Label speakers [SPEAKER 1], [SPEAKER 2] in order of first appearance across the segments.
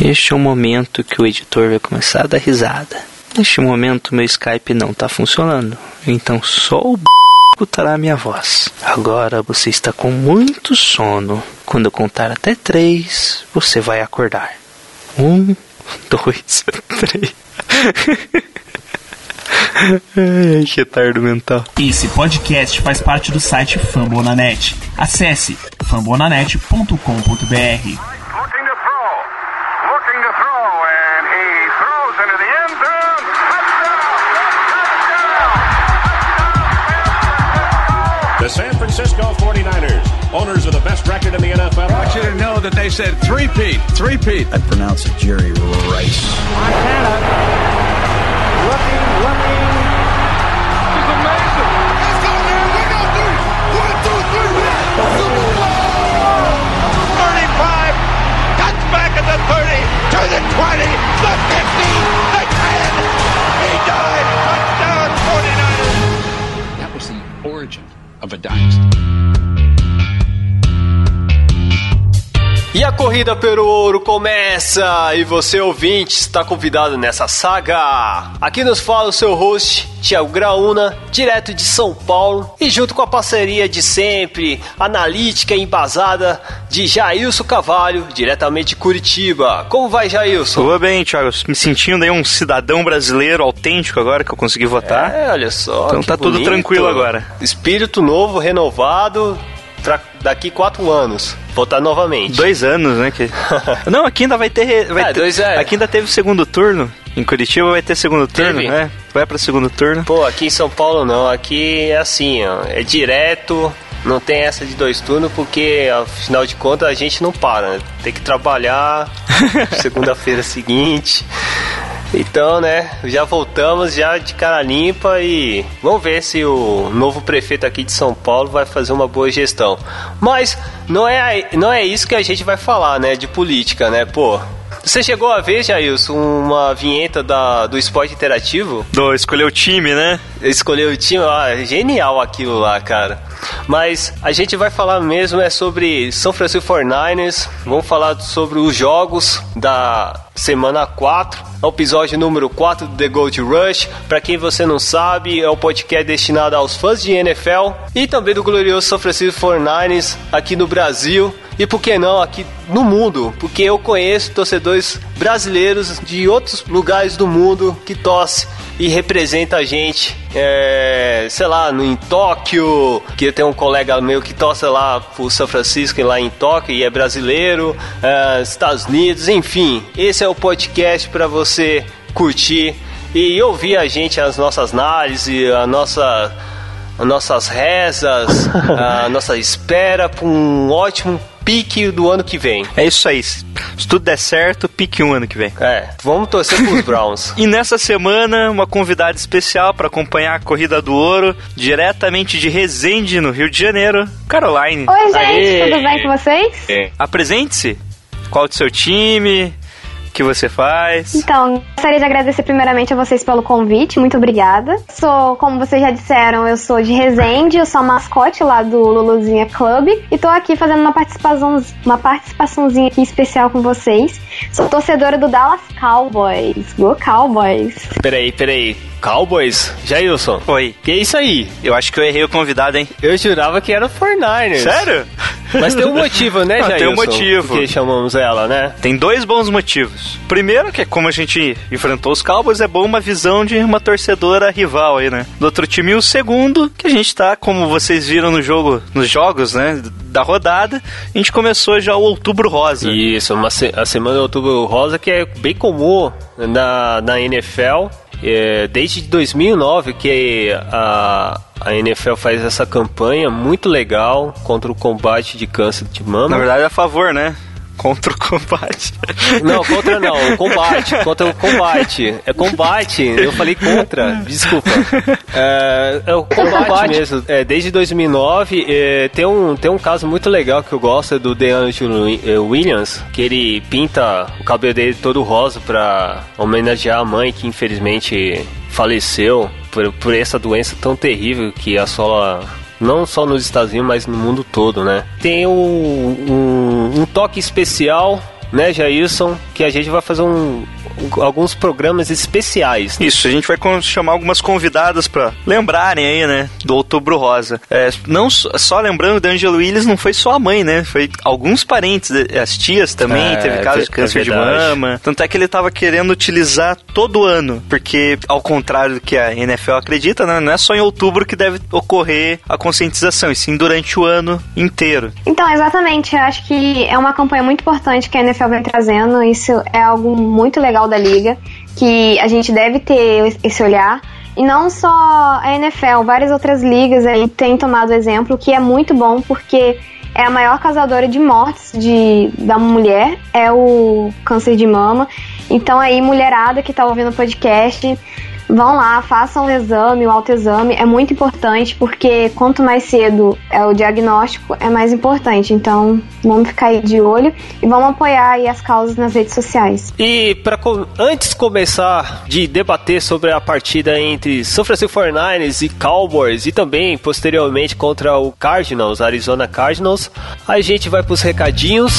[SPEAKER 1] Este é o momento que o editor vai começar a dar risada. Neste momento, meu Skype não está funcionando, então só o b... escutará minha voz. Agora você está com muito sono. Quando eu contar até três, você vai acordar. Um, dois, três. Ai, que tardo mental.
[SPEAKER 2] Esse podcast faz parte do site Fambonanet. Acesse fambonanet.com.br.
[SPEAKER 3] Looking to throw. Looking to throw, and he throws into the end zone. Touchdown!
[SPEAKER 4] The San Francisco 49ers, owners of the best record in the NFL.
[SPEAKER 5] I want you to know that they said three-peat, three-peat.
[SPEAKER 6] I pronounce it Jerry Rice.
[SPEAKER 7] Montana looking, looking. It's amazing. Let's go, man. One, two, three. One, two, three. The 30. To the 20. The 50. The 10. He died. Touchdown 49ers.
[SPEAKER 5] That was the origin of a dynasty.
[SPEAKER 8] E a corrida pelo ouro começa e você ouvinte está convidado nessa saga. Aqui nos fala o seu host Tiago Graúna, direto de São Paulo e junto com a parceria de sempre, analítica e embasada de Jailson Cavalho, diretamente de Curitiba. Como vai, Jailson?
[SPEAKER 1] Tudo bem, Thiago. Me sentindo aí um cidadão brasileiro autêntico agora que eu consegui votar.
[SPEAKER 8] É, olha só.
[SPEAKER 1] Então tá tudo
[SPEAKER 8] bonito.
[SPEAKER 1] tranquilo agora.
[SPEAKER 8] Espírito novo, renovado, pra daqui quatro anos. Votar novamente.
[SPEAKER 1] Dois anos, né? Que... Não, aqui ainda vai ter. Vai
[SPEAKER 8] É,
[SPEAKER 1] ter-
[SPEAKER 8] dois é.
[SPEAKER 1] Aqui ainda teve segundo turno. Em Curitiba vai ter segundo turno,
[SPEAKER 8] Teve?
[SPEAKER 1] né? Vai pra segundo turno.
[SPEAKER 8] Pô, aqui em São Paulo não, aqui é assim, ó, é direto, não tem essa de dois turnos, porque afinal de contas a gente não para, né? Tem que trabalhar segunda-feira seguinte. Então, né, já voltamos já de cara limpa e vamos ver se o novo prefeito aqui de São Paulo vai fazer uma boa gestão. Mas não é, não é isso que a gente vai falar, né, de política, né, pô. Você chegou a ver, Jailson, uma vinheta da, do esporte interativo?
[SPEAKER 1] Do escolher o time, né?
[SPEAKER 8] escolheu o time, ah, genial aquilo lá, cara. Mas a gente vai falar mesmo é sobre São Francisco 49ers, vamos falar sobre os jogos da semana 4, é o episódio número 4 do The Gold Rush. Pra quem você não sabe, é o podcast destinado aos fãs de NFL e também do glorioso São Francisco 49ers aqui no Brasil. E por que não aqui no mundo? Porque eu conheço torcedores brasileiros de outros lugares do mundo que torcem e representa a gente, é, sei lá, no, em Tóquio, que tem um colega meu que torce lá pro São Francisco lá em Tóquio e é brasileiro, é, Estados Unidos, enfim. Esse é o podcast para você curtir e ouvir a gente, as nossas análises, a nossa as nossas rezas, a nossa espera para um ótimo pique do ano que vem.
[SPEAKER 1] É isso aí. Se tudo der certo, pique um ano que vem.
[SPEAKER 8] É, vamos torcer pros Browns.
[SPEAKER 1] E nessa semana, uma convidada especial para acompanhar a Corrida do Ouro, diretamente de Resende, no Rio de Janeiro, Caroline.
[SPEAKER 9] Oi, gente,
[SPEAKER 1] Aê!
[SPEAKER 9] tudo bem com vocês?
[SPEAKER 1] Apresente-se. Qual é o seu time? Que você faz?
[SPEAKER 9] Então, gostaria de agradecer primeiramente a vocês pelo convite, muito obrigada. Sou, como vocês já disseram, eu sou de Resende, eu sou a mascote lá do Luluzinha Club e tô aqui fazendo uma participação, uma participaçãozinha aqui especial com vocês. Sou torcedora do Dallas Cowboys. Go Cowboys!
[SPEAKER 8] Peraí, peraí. Cowboys? Jailson?
[SPEAKER 1] Oi.
[SPEAKER 8] Que isso aí?
[SPEAKER 1] Eu acho que eu errei o convidado, hein?
[SPEAKER 8] Eu jurava que era o 49ers.
[SPEAKER 1] Sério?
[SPEAKER 8] Mas tem um motivo, né,
[SPEAKER 1] Ah,
[SPEAKER 8] Jailson?
[SPEAKER 1] tem um motivo.
[SPEAKER 8] Por que chamamos ela, né?
[SPEAKER 1] Tem dois bons motivos. Primeiro, que é como a gente enfrentou os Cowboys, é bom uma visão de uma torcedora rival aí, né? Do outro time. E o segundo, que a gente tá, como vocês viram no jogo, nos jogos, né? Da rodada, a gente começou já o Outubro Rosa.
[SPEAKER 8] Isso, uma se- a semana de outubro rosa que é bem comum na, na NFL. É, desde 2009 que a, a NFL faz essa campanha muito legal contra o combate de câncer de mama.
[SPEAKER 1] Na verdade, é a favor, né? Contra o combate.
[SPEAKER 8] Não, contra não, combate, contra o combate. É combate, eu falei contra, desculpa. É, é o combate, mesmo. É, desde 2009, é, tem, um, tem um caso muito legal que eu gosto, é do DeAngelo eh, Williams, que ele pinta o cabelo dele todo rosa pra homenagear a mãe que infelizmente faleceu por, por essa doença tão terrível que assola não só nos Estados Unidos, mas no mundo todo, né? Tem um, um, um toque especial né, Jailson, que a gente vai fazer um, alguns programas especiais.
[SPEAKER 1] Isso, a gente vai chamar algumas convidadas para lembrarem aí, né, do Outubro Rosa. É, não só lembrando, da Angela Willis não foi só a mãe, né, foi alguns parentes, as tias também,
[SPEAKER 8] É,
[SPEAKER 1] teve caso de
[SPEAKER 8] é
[SPEAKER 1] câncer de
[SPEAKER 8] verdade.
[SPEAKER 1] mama. Tanto é que ele tava querendo utilizar todo ano, porque ao contrário do que a NFL acredita, né, não é só em outubro que deve ocorrer a conscientização, e sim durante o ano inteiro.
[SPEAKER 9] Então, exatamente, eu acho que é uma campanha muito importante que a NFL vem trazendo, isso é algo muito legal da liga, que a gente deve ter esse olhar. E não só a NFL, várias outras ligas aí têm tomado exemplo, que é muito bom porque é a maior causadora de mortes de, da mulher, é o câncer de mama. Então aí, mulherada que tá ouvindo o podcast, vão lá, façam o exame, o autoexame, é muito importante porque quanto mais cedo é o diagnóstico, é mais importante. Então, vamos ficar aí de olho e vamos apoiar aí as causas nas redes sociais.
[SPEAKER 8] E para antes começar de debater sobre a partida entre São Francisco 49ers e Cowboys e também posteriormente contra o Cardinals, Arizona Cardinals, a gente vai para os recadinhos.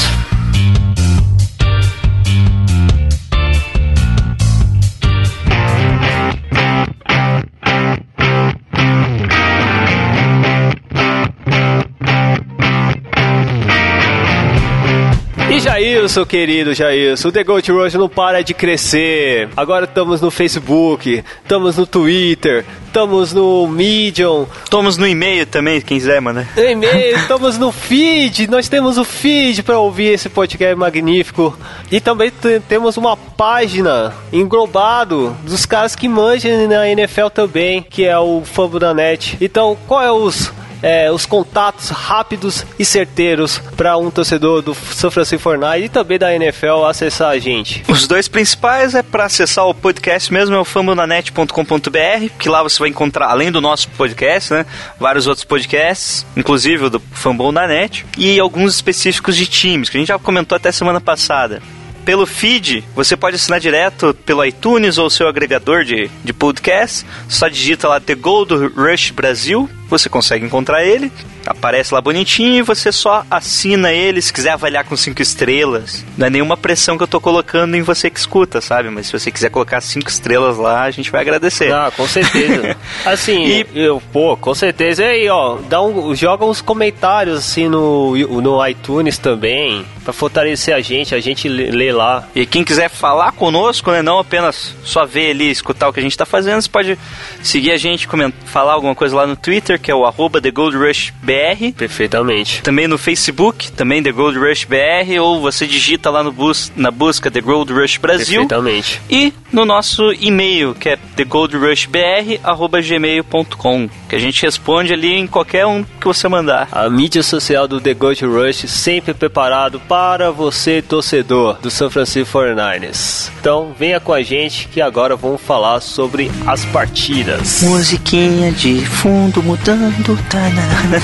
[SPEAKER 8] E Jailson, querido Jailson, o The Gold Rush não para de crescer. Agora estamos no Facebook, estamos no Twitter, estamos no Medium,
[SPEAKER 1] Estamos no e-mail também, quem quiser, mano.
[SPEAKER 8] no e-mail, estamos no feed. Nós temos o feed para ouvir esse podcast magnífico. E também temos uma página englobado dos caras que manjam na NFL também, que é o Fumble da Net. Então, qual é os é, os contatos rápidos e certeiros para um torcedor do São Francisco Fortnite e também da NFL acessar a gente.
[SPEAKER 1] Os dois principais é para acessar o podcast mesmo, é o fambonanet.com.br, que lá você vai encontrar, além do nosso podcast, né, vários outros podcasts, inclusive o do Fambon na Net, e alguns específicos de times, que a gente já comentou até semana passada. Pelo feed, você pode assinar direto pelo iTunes ou seu agregador de, de podcast. Só digita lá The Gold Rush Brasil, você consegue encontrar ele. Aparece lá bonitinho e você só assina ele se quiser avaliar com cinco estrelas. Não é nenhuma pressão que eu tô colocando em você que escuta, sabe? Mas se você quiser colocar cinco estrelas lá, a gente vai agradecer.
[SPEAKER 8] Ah, com certeza. Assim,
[SPEAKER 1] E-
[SPEAKER 8] eu, pô, com certeza. E aí, ó, dá um, joga uns comentários assim no, no iTunes também, pra fortalecer a gente, a gente lê, lá.
[SPEAKER 1] E quem quiser falar conosco, né, não apenas só ver ali, escutar o que a gente tá fazendo, você pode seguir a gente, coment- falar alguma coisa lá no Twitter, que é o arroba TheGoldRushBR.
[SPEAKER 8] Perfeitamente.
[SPEAKER 1] Também no Facebook, também The Gold Rush BR, ou você digita lá no bus na busca The Gold Rush Brasil.
[SPEAKER 8] Perfeitamente.
[SPEAKER 1] E no nosso e-mail, que é thegoldrushbr.gmail.com, que a gente responde ali em qualquer um que você mandar.
[SPEAKER 8] A mídia social do The Gold Rush sempre preparado para você, torcedor do São Francisco 49ers. Então, venha com a gente que agora vamos falar sobre as partidas.
[SPEAKER 1] Musiquinha de fundo mudando. tanana.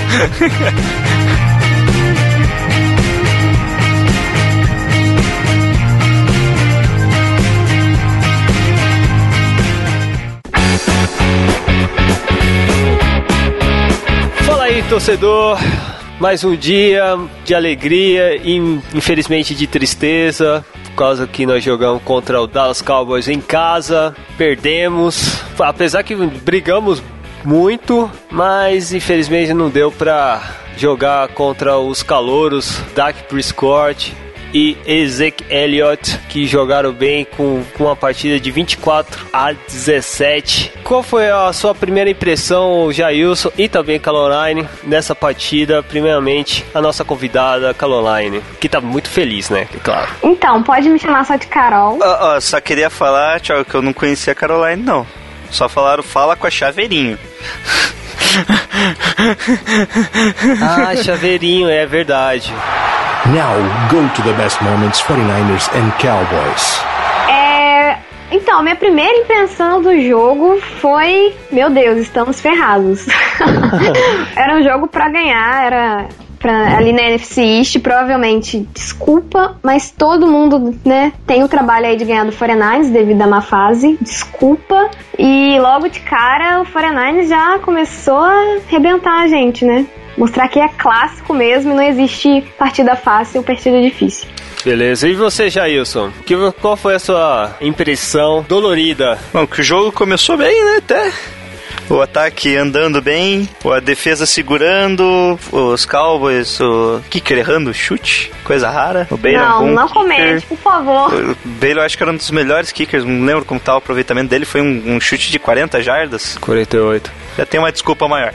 [SPEAKER 8] Fala aí, torcedor. Mais um dia de alegria e infelizmente de tristeza, por causa que nós jogamos contra o Dallas Cowboys em casa, perdemos. Apesar que brigamos muito, mas infelizmente não deu pra jogar contra os calouros Dak Prescott e Ezek Elliott, que jogaram bem com, com uma partida de 24 a 17. Qual foi a sua primeira impressão, Jailson e também Caroline, nessa partida? Primeiramente, a nossa convidada, Caroline, que tá muito feliz, né? Claro.
[SPEAKER 9] Então, pode me chamar só de Carol.
[SPEAKER 1] Ó, ó, só queria falar, Thiago, que eu não conhecia a Caroline, não. Só falaram, fala com a Chaveirinho.
[SPEAKER 8] Ah, chaveirinho, é verdade.
[SPEAKER 6] Now go to the best moments 49ers and Cowboys.
[SPEAKER 9] É. Então, minha primeira impressão do jogo foi: Meu Deus, estamos ferrados. era um jogo pra ganhar, era pra, ali na NFC East, provavelmente, desculpa, mas todo mundo, né, tem o trabalho aí de ganhar do 49ers devido à má fase, desculpa. E logo de cara, o 49ers já começou a arrebentar a gente, né? Mostrar que é clássico mesmo e não existe partida fácil, partida difícil.
[SPEAKER 8] Beleza. E você, Jailson? Que, qual foi a sua impressão dolorida?
[SPEAKER 1] Bom, que o jogo começou bem, né? Até. O ataque andando bem, a defesa segurando, os Cowboys, o kicker errando o chute, coisa rara. O Baylor
[SPEAKER 9] Não,
[SPEAKER 1] um bom
[SPEAKER 9] não
[SPEAKER 1] kicker.
[SPEAKER 9] comente, por favor.
[SPEAKER 1] O Baylor acho que era um dos melhores kickers, não lembro como tá o aproveitamento dele, foi um, um chute de 40 jardas.
[SPEAKER 8] 48.
[SPEAKER 1] Já tem uma desculpa maior.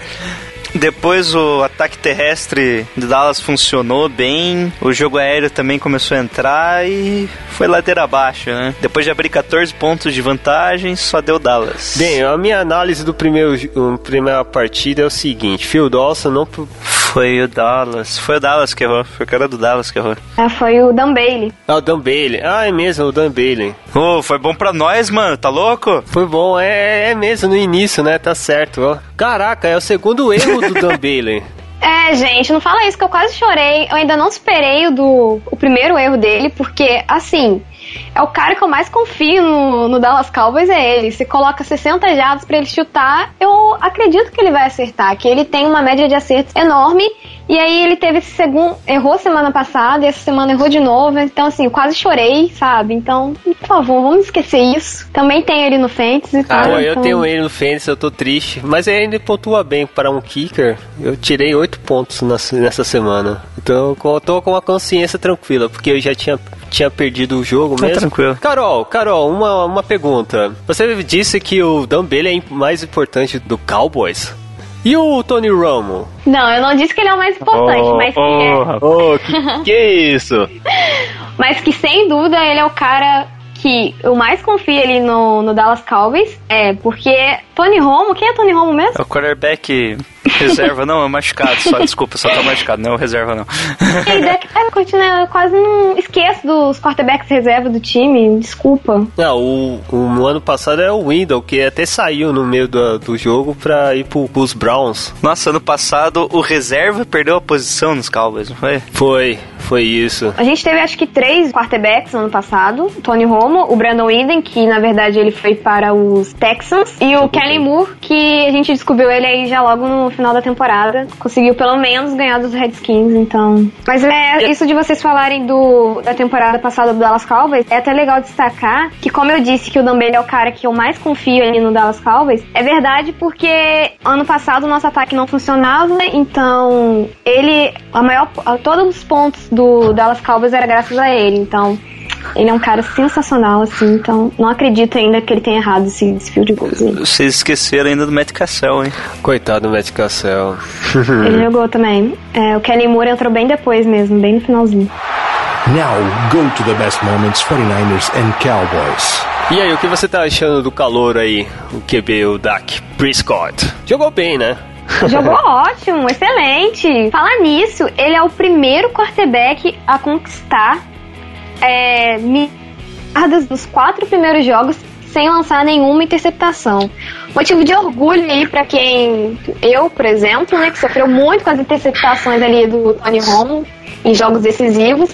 [SPEAKER 1] Depois o ataque terrestre de Dallas funcionou bem, o jogo aéreo também começou a entrar e foi ladeira abaixo, né? Depois de abrir 14 pontos de vantagem, só deu Dallas.
[SPEAKER 8] Bem, a minha análise do primeiro, primeira partida é o seguinte: Phil Dawson não.
[SPEAKER 1] Foi o Dallas, foi o Dallas que errou, foi o cara do Dallas que errou.
[SPEAKER 9] Ah, foi o Dan Bailey.
[SPEAKER 8] Ah, o Dan Bailey. Ah, é mesmo, o Dan Bailey.
[SPEAKER 1] Ô, foi bom pra nós, mano, tá louco?
[SPEAKER 8] Foi bom, é, é mesmo no início, né? Tá certo, ó. Caraca, é o segundo erro do Dan Bailey.
[SPEAKER 9] É, gente, não fala isso que eu quase chorei. Eu ainda não superei o do o primeiro erro dele, porque, assim, é o cara que eu mais confio no, no Dallas Cowboys, é ele. Se coloca 60 jardas pra ele chutar, eu acredito que ele vai acertar, que ele tem uma média de acertos enorme. E aí ele teve esse segundo. Errou semana passada e essa semana errou de novo. Então, assim, eu quase chorei, sabe? Então, por favor, vamos esquecer isso. Também tem ele no Fantasy, tá?
[SPEAKER 8] Pô, eu
[SPEAKER 9] Então-
[SPEAKER 8] tenho ele no Fênix, eu tô triste. Mas ele ainda pontua bem para um kicker. Eu tirei 8 pontos nessa semana. Então eu tô com a consciência tranquila, porque eu já tinha, tinha perdido o jogo
[SPEAKER 1] Tá
[SPEAKER 8] mesmo.
[SPEAKER 1] tranquilo.
[SPEAKER 8] Carol, Carol, uma, uma pergunta. Você disse que o Dan Bailey é mais importante do Cowboys? E o Tony Romo?
[SPEAKER 9] Não, eu não disse que ele é o mais importante, mas que é.
[SPEAKER 8] Ô, que, que isso?
[SPEAKER 9] Mas que sem dúvida ele é o cara que eu mais confio ali no, no Dallas Cowboys. É, porque Tony Romo, quem é Tony Romo mesmo?
[SPEAKER 1] É o quarterback reserva, não, é machucado só, desculpa, só tá machucado, não é o reserva não.
[SPEAKER 9] Dak Prescott, né? Eu quase não esqueço dos quarterbacks reserva do time, desculpa.
[SPEAKER 8] Não, o, o no ano passado é o Windle, que até saiu no meio do, do jogo pra ir pro, pros Browns.
[SPEAKER 1] Nossa, ano passado o reserva perdeu a posição nos Cowboys, não foi?
[SPEAKER 8] Foi, foi isso.
[SPEAKER 9] A gente teve acho que três quarterbacks no ano passado: o Tony Romo, o Brandon Eden, que na verdade ele foi para os Texans, e o Kelly Moore, que a gente descobriu ele aí já logo no final da temporada. Conseguiu pelo menos ganhar dos Redskins, então. Mas é isso de vocês falarem do, da temporada passada do Dallas Cowboys, é até legal destacar que, como eu disse que o Dan Bailey é o cara que eu mais confio ali no Dallas Cowboys, é verdade porque ano passado o nosso ataque não funcionava, então ele, a maior, a- todos os pontos do Dallas Cowboys era graças a ele, então ele é um cara sensacional, assim, então não acredito ainda que ele tenha errado esse, esse field goal.
[SPEAKER 1] Vocês esqueceram ainda do Matt Cassell, hein?
[SPEAKER 8] Coitado do Matt Cassell.
[SPEAKER 9] Ele jogou também. É, o Kelly Moore entrou bem depois mesmo, bem no finalzinho.
[SPEAKER 6] Now go to the best moments 49ers and Cowboys.
[SPEAKER 8] E aí, o que você tá achando do calor aí? O QB, o Dak Prescott. Jogou bem, né?
[SPEAKER 9] Jogou ótimo, excelente. Falar nisso, ele é o primeiro quarterback a conquistar é, milhares dos quatro primeiros jogos sem lançar nenhuma interceptação. Motivo de orgulho aí pra quem eu, por exemplo, né, que sofreu muito com as interceptações ali do Tony Romo em jogos decisivos.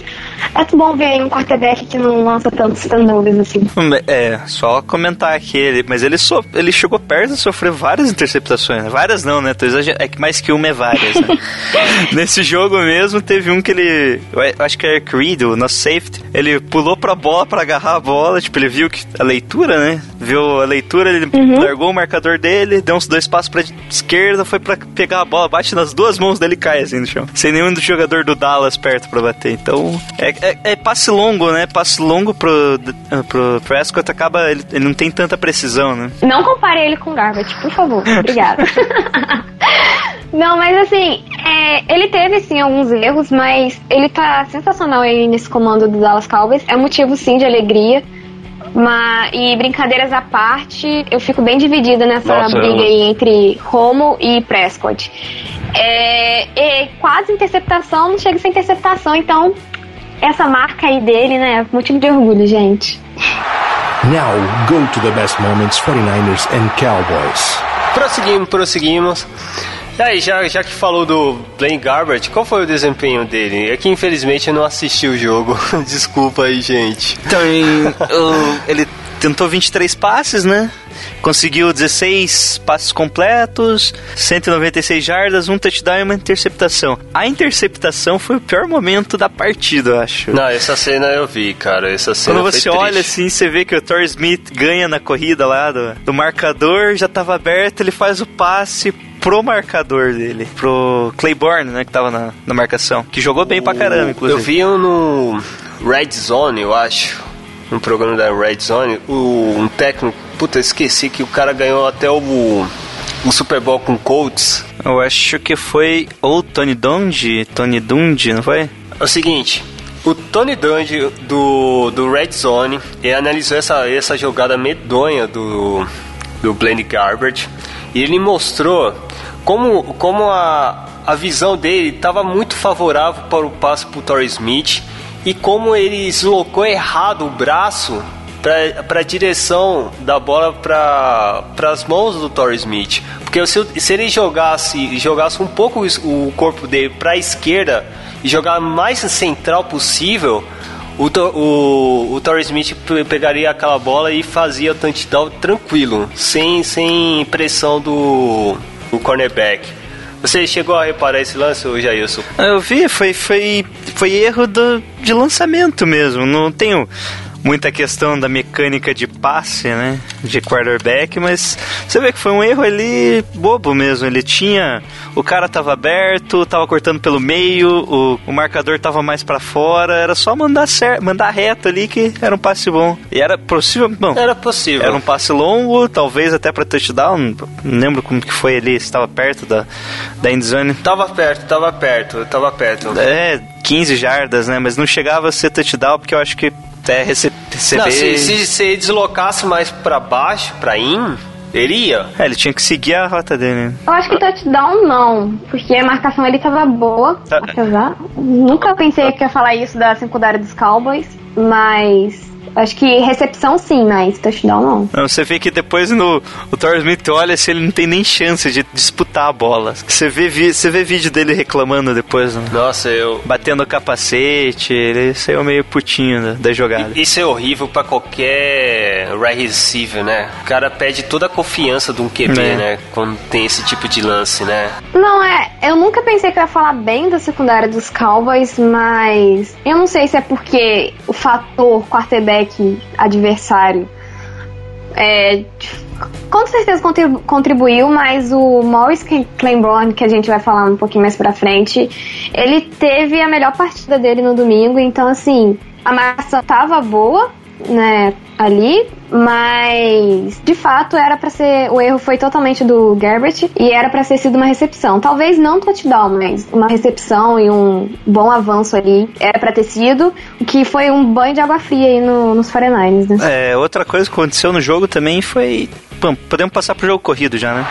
[SPEAKER 9] É bom ver um quarterback que não lança tantos turnovers assim.
[SPEAKER 1] É, só comentar aqui, ele, mas ele, so, ele chegou perto de sofrer várias interceptações. Várias não, né? É que mais que uma é várias, né? Nesse jogo mesmo, teve um que ele. Eu acho que é Eric Reed, o nosso safety. Ele pulou pra bola pra agarrar a bola. Tipo, ele viu que a leitura, né? Viu a leitura, ele largou o marcador dele, deu uns dois passos pra esquerda, foi pra pegar a bola, bate nas duas mãos dele e cai assim no chão. Sem nenhum do jogador do Dallas perto pra bater. Então, é, é- é passe longo, né? Passe longo pro, pro Prescott acaba. Ele, ele não tem tanta precisão, né?
[SPEAKER 9] Não compare ele com Garbage, por favor. Obrigada. Não, mas assim, é, ele teve sim alguns erros, mas ele tá sensacional aí nesse comando do Dallas Cowboys. É motivo sim de alegria. Mas, e brincadeiras à parte, eu fico bem dividida nessa
[SPEAKER 10] Nossa,
[SPEAKER 9] briga
[SPEAKER 10] eu-
[SPEAKER 9] aí entre Romo e Prescott. É, e quase interceptação, não chega a ser interceptação, então essa marca aí dele, né, é motivo de orgulho, gente.
[SPEAKER 6] Now go to the best moments 49ers and Cowboys.
[SPEAKER 8] Prosseguimos, prosseguimos. E aí, já, já que falou do Blaine Garbert, qual foi o desempenho dele? É que infelizmente eu não assisti o jogo. Desculpa aí, gente.
[SPEAKER 1] Então, ele tentou 23 passes, né? Conseguiu 16 passes completos, 196 jardas, um touchdown e uma interceptação. A interceptação foi o pior momento da partida, eu acho.
[SPEAKER 8] Não, essa cena eu vi, cara. Essa cena
[SPEAKER 1] Quando você
[SPEAKER 8] triste.
[SPEAKER 1] olha assim, você vê que o Thor Smith ganha na corrida lá do, do marcador, já tava aberto, ele faz o passe pro marcador dele, pro Claiborne, né, que tava na, na marcação, que jogou bem pra caramba, inclusive.
[SPEAKER 8] Eu vi um no Red Zone, eu acho. No programa da Red Zone, o, um técnico. Puta, esqueci que o cara ganhou até o, o Super Bowl com Colts.
[SPEAKER 1] Eu acho que foi ou Tony Dungy, Tony Dungy, não foi?
[SPEAKER 8] É o seguinte, o Tony Dungy do, do Red Zone ele analisou essa, essa jogada medonha do, do Blaine Garbage e ele mostrou como, como a, a visão dele estava muito favorável para o passe para o Torrey Smith e como ele deslocou errado o braço para a direção da bola para as mãos do Torrey Smith. Porque se, se ele jogasse, jogasse um pouco o corpo dele para a esquerda e jogar mais central possível, o, o, o Torrey Smith pe- pegaria aquela bola e fazia o touchdown tranquilo, sem, sem pressão do, do cornerback. Você chegou a reparar esse lance, Jailson?
[SPEAKER 1] Eu vi, foi, foi, foi erro do, de lançamento mesmo. Não tenho muita questão da mecânica de passe, né? De quarterback, mas você vê que foi um erro ali bobo mesmo. Ele tinha. O cara tava aberto, tava cortando pelo meio, o, o marcador tava mais pra fora. Era só mandar, cer mandar reto ali que era um passe bom. E era possível. Bom,
[SPEAKER 8] Era possível.
[SPEAKER 1] era um passe longo, talvez até pra touchdown. Não lembro como que foi ali, se estava perto da, da endzone.
[SPEAKER 8] Tava perto, tava perto, tava perto.
[SPEAKER 1] É, 15 jardas, né? Mas não chegava a ser touchdown porque eu acho que até rece receber.
[SPEAKER 8] Não, se, se, se ele deslocasse mais pra baixo, pra in, ele ia.
[SPEAKER 1] É, ele tinha que seguir a rota dele. né?
[SPEAKER 9] Eu acho que touchdown não, porque a marcação ali tava boa,
[SPEAKER 1] Tá.
[SPEAKER 9] apesar. Nunca pensei que ia falar isso da secundária dos Cowboys, mas acho que recepção sim, mas touchdown não.
[SPEAKER 1] Não, você vê que depois no o Thor Smith olha se ele não tem nem chance de disputar a bola. Você vê, você vê vídeo dele reclamando depois, né?
[SPEAKER 8] Nossa, eu.
[SPEAKER 1] batendo o capacete, ele saiu meio putinho da, da jogada.
[SPEAKER 8] Isso é horrível pra qualquer right receiver, né? O cara perde toda a confiança de um QB,
[SPEAKER 1] É.
[SPEAKER 8] né? Quando tem esse tipo de lance, né?
[SPEAKER 9] Não, é. Eu nunca pensei que eu ia falar bem da secundária dos Cowboys, mas eu não sei se é porque o fator quarterback adversário. É, com certeza contribu- contribuiu, mas o Morris Claiborne, que a gente vai falar um pouquinho mais pra frente, ele teve a melhor partida dele no domingo, então assim, a marcação tava boa, né, ali, mas de fato era pra ser, o erro foi totalmente do Gerbert e era pra ter sido uma recepção. Talvez não touchdown, mas uma recepção e um bom avanço ali era pra ter sido, o que foi um banho de água fria aí no- nos 49ers, né?
[SPEAKER 1] É, outra coisa que aconteceu no jogo também foi. Bom, podemos passar pro jogo corrido já, né?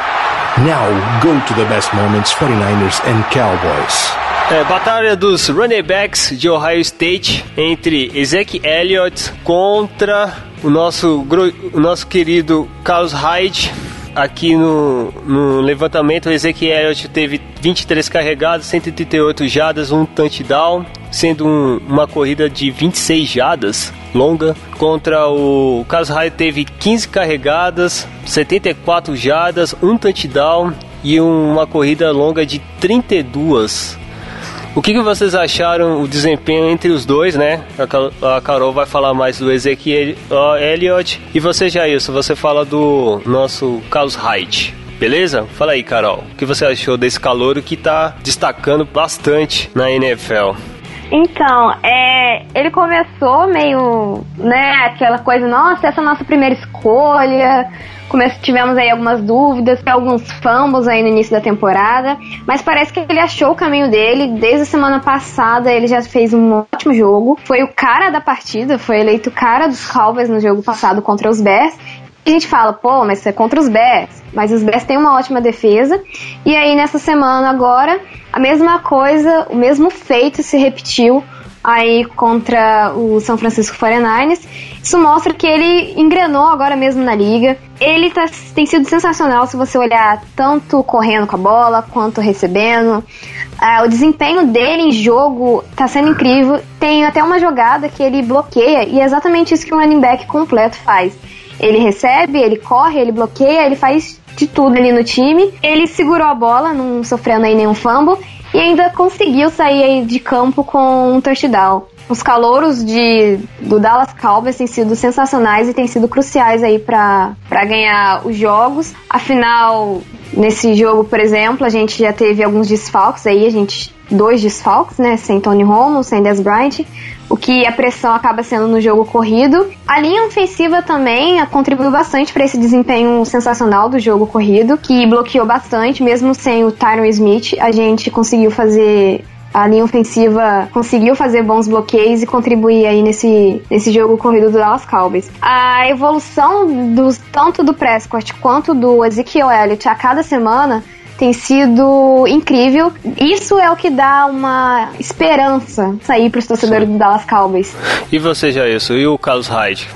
[SPEAKER 6] Now go to the best moments 49ers and Cowboys.
[SPEAKER 8] É, batalha dos running backs de Ohio State entre Ezekiel Elliott contra o nosso, o nosso querido Carlos Hyde. Aqui no, no levantamento, o Ezekiel Elliott teve 23 carregados, 138 jadas, um touchdown, sendo um- uma corrida de 26 jadas longa. Contra o Carlos Hyde teve 15 carregadas, 74 jadas, um touchdown e uma corrida longa de 32. O que, que vocês acharam o desempenho entre os dois, né? A Ca- A Carol vai falar mais do Ezequiel Elliott e você, Jailson, você fala do nosso Carlos Hyde. Beleza? Fala aí, Carol. O que você achou desse calouro que tá destacando bastante na NFL?
[SPEAKER 9] Então, é, ele começou meio, né, aquela coisa, nossa, essa é a nossa primeira escolha. Come- tivemos aí algumas dúvidas, alguns fumbles aí no início da temporada, mas parece que ele achou o caminho dele. Desde a semana passada ele já fez um ótimo jogo. Foi o cara da partida, foi eleito o cara dos Cowboys no jogo passado contra os Bears. A gente fala, pô, mas isso é contra os Bears. Mas os Bears têm uma ótima defesa. E aí, nessa semana agora, a mesma coisa, o mesmo feito se repetiu aí contra o São Francisco 49ers. Isso mostra que ele engrenou agora mesmo na liga. Ele tá, tem sido sensacional se você olhar tanto correndo com a bola quanto recebendo. Ah, o desempenho dele em jogo tá sendo incrível. Tem até uma jogada que ele bloqueia e é exatamente isso que um running back completo faz. Ele recebe, ele corre, ele bloqueia, ele faz de tudo ali no time. Ele segurou a bola, não sofrendo aí nenhum fumble e ainda conseguiu sair aí de campo com um touchdown. Os calouros de, do Dallas Cowboys têm sido sensacionais e têm sido cruciais aí para ganhar os jogos. Afinal, nesse jogo, por exemplo, a gente já teve alguns desfalques aí, a gente dois desfalques, né, sem Tony Romo, sem Des Bryant, o que a pressão acaba sendo no jogo corrido. A linha ofensiva também contribuiu bastante para esse desempenho sensacional do jogo corrido, que bloqueou bastante, mesmo sem o Tyron Smith, a gente conseguiu fazer a linha ofensiva conseguiu fazer bons bloqueios e contribuir aí nesse, nesse jogo corrido do Dallas Cowboys. A evolução dos, tanto do Prescott quanto do Ezekiel Elliott a cada semana tem sido incrível. Isso é o que dá uma esperança sair para os torcedores do Dallas Cowboys.
[SPEAKER 8] E você, Jailson? E o Carlos Hyde?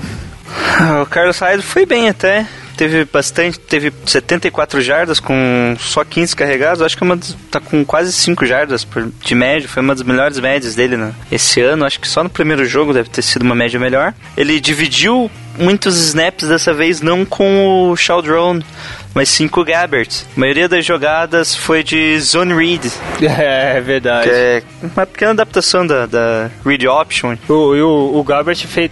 [SPEAKER 1] O Carlos Hyde foi bem até teve bastante, teve 74 jardas com só 15 carregados. Acho que é uma, tá com quase 5 jardas por, de média. Foi uma das melhores médias dele né? esse ano. Acho que só no primeiro jogo deve ter sido uma média melhor. Ele dividiu muitos snaps dessa vez não com o Shaldron, mas sim com o Gabbert. A maioria das jogadas foi de zone read.
[SPEAKER 8] É, é verdade.
[SPEAKER 1] É uma pequena adaptação da, da read option.
[SPEAKER 8] O, e o, o Gabbert fez,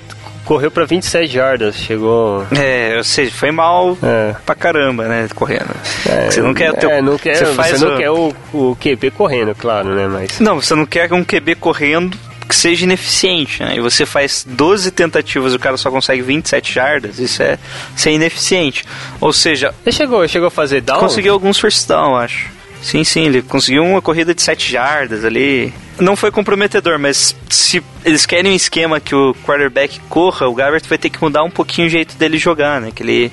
[SPEAKER 8] correu pra 27 jardas, chegou.
[SPEAKER 1] É, ou seja, foi mal
[SPEAKER 8] É.
[SPEAKER 1] pra caramba, né? Correndo.
[SPEAKER 8] É,
[SPEAKER 1] você não quer ter.
[SPEAKER 8] é, não quer,
[SPEAKER 1] você
[SPEAKER 8] você, não
[SPEAKER 1] o-
[SPEAKER 8] quer o, o QB correndo, claro, né? Mas.
[SPEAKER 1] Não, você não quer um QB correndo que seja ineficiente, né? E você faz 12 tentativas e o cara só consegue 27 jardas, isso é, isso é ineficiente. Ou seja,
[SPEAKER 8] Ele chegou, chegou a fazer down?
[SPEAKER 1] conseguiu alguns first down, acho. Sim, sim, ele conseguiu uma corrida de 7 jardas ali. Não foi comprometedor, mas se eles querem um esquema que o quarterback corra, o Gabbert vai ter que mudar um pouquinho o jeito dele jogar, né? Que ele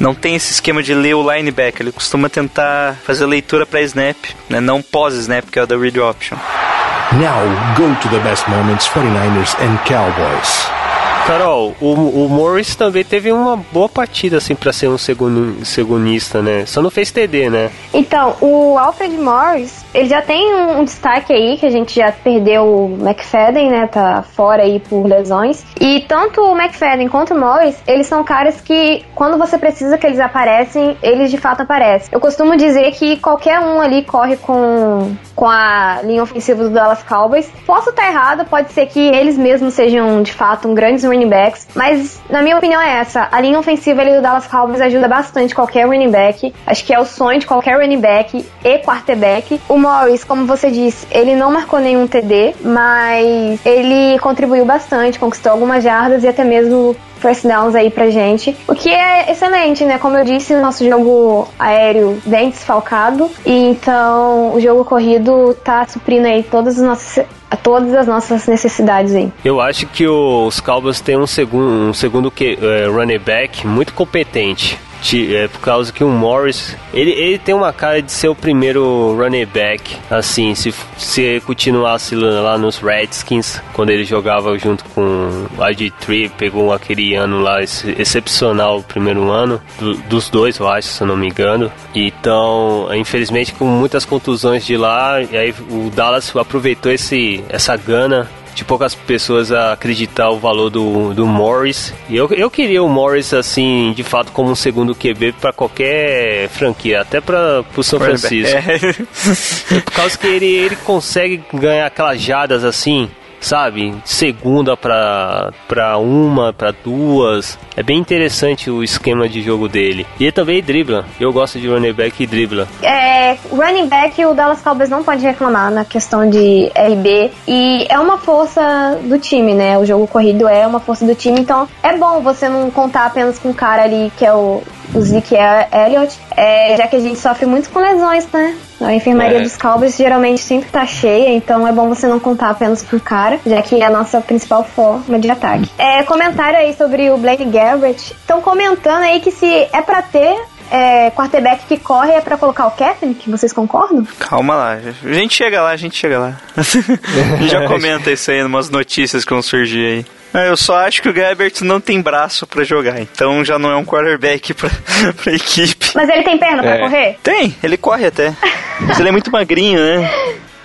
[SPEAKER 1] não tem esse esquema de ler o linebacker, ele costuma tentar fazer leitura para snap, né? Não pós-snap, que é o da read option.
[SPEAKER 6] Now go to the best moments 49ers and Cowboys.
[SPEAKER 8] Carol, o, o Morris também teve uma boa partida, assim, pra ser um segundo, segunista, né? Só não fez TD, né?
[SPEAKER 9] Então, o Alfred Morris, ele já tem um, um destaque aí, que a gente já perdeu o McFadden, né? Tá fora aí por lesões. E tanto o McFadden quanto o Morris, eles são caras que, quando você precisa que eles aparecem, eles de fato aparecem. Eu costumo dizer que qualquer um ali corre com, com a linha ofensiva do Dallas Cowboys. Posso estar errado, pode ser que eles mesmos sejam de fato um grandes running backs, mas na minha opinião é essa. A linha ofensiva ali do Dallas Cowboys ajuda bastante qualquer running back. Acho que é o sonho de qualquer running back e quarterback. O Morris, como você disse, ele não marcou nenhum TD, mas ele contribuiu bastante, conquistou algumas jardas e até mesmo first downs aí pra gente. O que é excelente, né? Como eu disse, nosso jogo aéreo bem desfalcado. E então o jogo corrido tá suprindo aí todas as nossas, todas as nossas necessidades aí.
[SPEAKER 8] Eu acho que os Cowboys têm um segundo, um segundo que, é, running back muito competente. É por causa que o Morris, ele, ele tem uma cara de ser o primeiro running back, assim, se, se continuasse lá nos Redskins, quando ele jogava junto com o ID3, pegou aquele ano lá ex- excepcional, o primeiro ano, do- dos dois, eu acho, se eu não me engano. Então, infelizmente, com muitas contusões de lá, e aí o Dallas aproveitou esse, essa gana de poucas pessoas a acreditar o valor do, do Morris. E eu, eu queria o Morris, assim, de fato, como um segundo QB para qualquer franquia, até para o São Francisco.
[SPEAKER 1] É.
[SPEAKER 8] Por causa que ele, ele consegue ganhar aquelas jadas assim, sabe? Segunda pra, pra uma, pra duas. É bem interessante o esquema de jogo dele. E ele também dribla. Eu gosto de running back e dribla.
[SPEAKER 9] É, running back, o Dallas Cowboys não pode reclamar na questão de RB. E é uma força do time, né? O jogo corrido é uma força do time. Então é bom você não contar apenas com um cara ali que é o, o Zeke Elliott. É, já que a gente sofre muito com lesões, né? A enfermaria
[SPEAKER 8] É.
[SPEAKER 9] dos Cowboys geralmente sempre tá cheia, então é bom você não contar apenas o cara, já que é a nossa principal forma de ataque. É, comentário aí sobre o Blaine Gabbert. Estão comentando aí que se é pra ter é, quarterback que corre, é pra colocar o Kaepernick, vocês concordam?
[SPEAKER 1] Calma lá, a gente chega lá, a gente chega lá. a gente já comenta isso aí, umas notícias que vão surgir aí. É, eu só acho que o Gabbert não tem braço pra jogar, então já não é um quarterback pra, pra equipe.
[SPEAKER 9] Mas ele tem perna pra
[SPEAKER 8] É.
[SPEAKER 9] correr?
[SPEAKER 1] Tem, ele corre até. Mas ele é muito magrinho, né?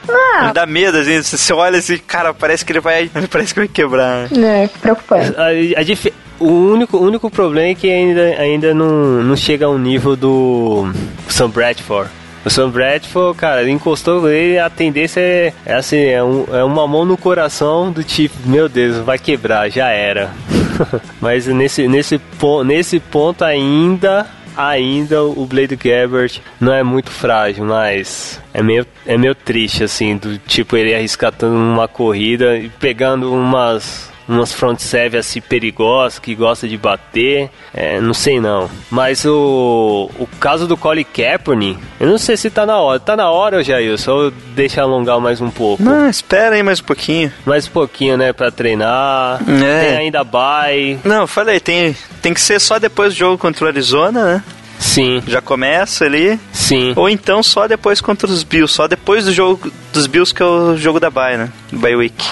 [SPEAKER 9] Ah,
[SPEAKER 1] dá medo, assim, você olha assim, cara, parece que ele vai. Parece que vai quebrar.
[SPEAKER 9] é, preocupante.
[SPEAKER 8] A, a dif- o único, o único problema é que ainda, ainda não, não chega ao nível do Sam Bradford. O Sam Bradford, cara, ele encostou ele, a tendência é, é assim, é, um- é uma mão no coração do tipo, meu Deus, vai quebrar, já era. Mas nesse, nesse, nesse ponto ainda, ainda o Blade Gabbert não é muito frágil, mas é meio, é meio triste, assim, do tipo ele arriscando uma corrida e pegando umas umas front seven assim perigosas que gosta de bater, é, não sei não. Mas o, o caso do Colin Kaepernick, eu não sei se tá na hora. Tá na hora, Jair, só deixa alongar mais um pouco.
[SPEAKER 1] Não, espera aí mais um pouquinho.
[SPEAKER 8] Mais um pouquinho, né, pra treinar.
[SPEAKER 1] É.
[SPEAKER 8] Tem ainda bye.
[SPEAKER 1] Não, falei, tem, tem que ser só depois do jogo contra o Arizona, né?
[SPEAKER 8] Sim,
[SPEAKER 1] Já começa ali.
[SPEAKER 8] sim.
[SPEAKER 1] Ou então só depois contra os Bills, só depois do jogo dos Bills que é o jogo da bye, né? Bye week.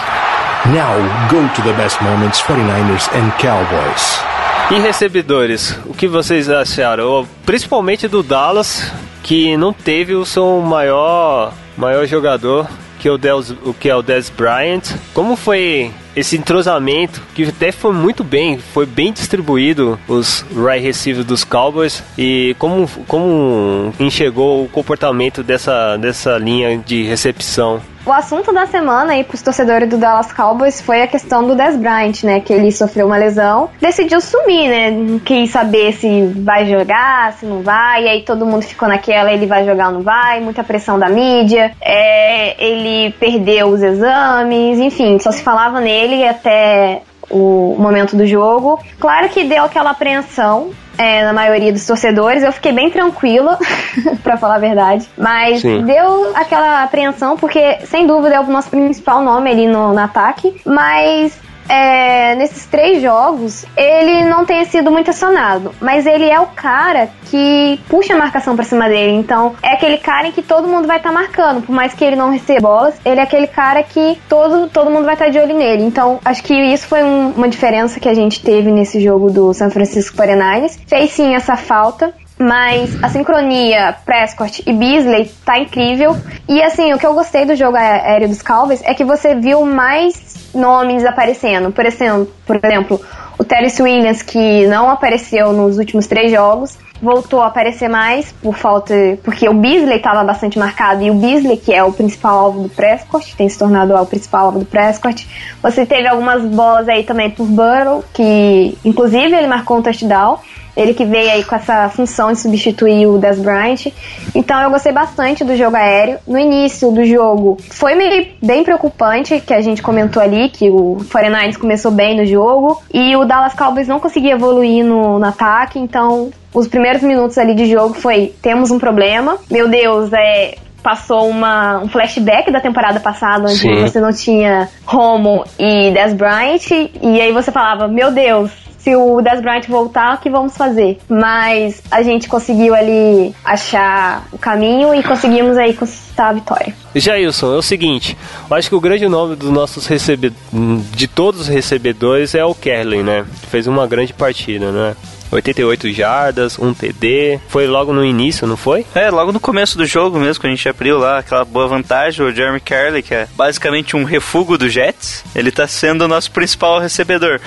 [SPEAKER 6] Now go to the best moments 49ers and Cowboys.
[SPEAKER 8] E recebedores, o que vocês acharam? Principalmente do Dallas, que não teve o seu maior, maior jogador, que é o, Des, o que é o Des Bryant. Como foi esse entrosamento, que até foi muito bem, foi bem distribuído os right receivers dos Cowboys e como, como enxergou o comportamento dessa, dessa linha de recepção?
[SPEAKER 9] O assunto da semana aí pros torcedores do Dallas Cowboys foi a questão do Des Bryant, né? Que ele sofreu uma lesão, decidiu sumir, né? Não quis saber se vai jogar, se não vai, e aí todo mundo ficou naquela, ele vai jogar ou não vai, muita pressão da mídia, é, ele perdeu os exames, enfim, só se falava nele até o momento do jogo. Claro que deu aquela apreensão é, na maioria dos torcedores. Eu fiquei bem tranquila, pra falar a verdade. Mas
[SPEAKER 8] Sim.
[SPEAKER 9] deu aquela apreensão, porque sem dúvida é o nosso principal nome ali no, no ataque. Mas é, nesses três jogos, ele não tem sido muito acionado. Mas ele é o cara que puxa a marcação pra cima dele. Então, é aquele cara em que todo mundo vai estar marcando. Por mais que ele não receba bolas, ele é aquele cara que todo, todo mundo vai estar de olho nele. Então, acho que isso foi um- uma diferença que a gente teve nesse jogo do San Francisco 49ers. Fez sim essa falta. Mas a sincronia Prescott e Beasley tá incrível. E assim, o que eu gostei do jogo aéreo dos Cowboys é que você viu mais nomes aparecendo. Por exemplo, por exemplo o Terence Williams, que não apareceu nos últimos três jogos, voltou a aparecer mais por falta. Porque o Beasley estava bastante marcado. E o Beasley, que é o principal alvo do Prescott, tem se tornado o principal alvo do Prescott. Você teve algumas bolas aí também por Burrow, que inclusive ele marcou um touchdown. Ele que veio aí com essa função de substituir o Des Bryant. Então eu gostei bastante do jogo aéreo. No início do jogo foi meio bem preocupante, que a gente comentou ali, que o 49ers começou bem no jogo. E o Dallas Cowboys não conseguia evoluir no, no ataque, então os primeiros minutos ali de jogo foi, temos um problema. Meu Deus, é passou uma, um flashback da temporada passada, onde
[SPEAKER 8] Sim.
[SPEAKER 9] você não tinha Romo e Des Bryant, e aí você falava, meu Deus, se o Des Bryant voltar, o que vamos fazer? Mas a gente conseguiu ali achar o caminho e conseguimos aí conquistar a vitória.
[SPEAKER 8] Jailson, é o seguinte, eu acho que o grande nome dos nossos recebedores, de todos os recebedores é o Kerlin, né? Fez uma grande partida, né? 88 jardas, um TD, foi logo no início, não foi?
[SPEAKER 1] É, logo no começo do jogo mesmo, que a gente abriu lá aquela boa vantagem, o Jeremy Carley, que é basicamente um refúgio do Jets, ele tá sendo o nosso principal recebedor.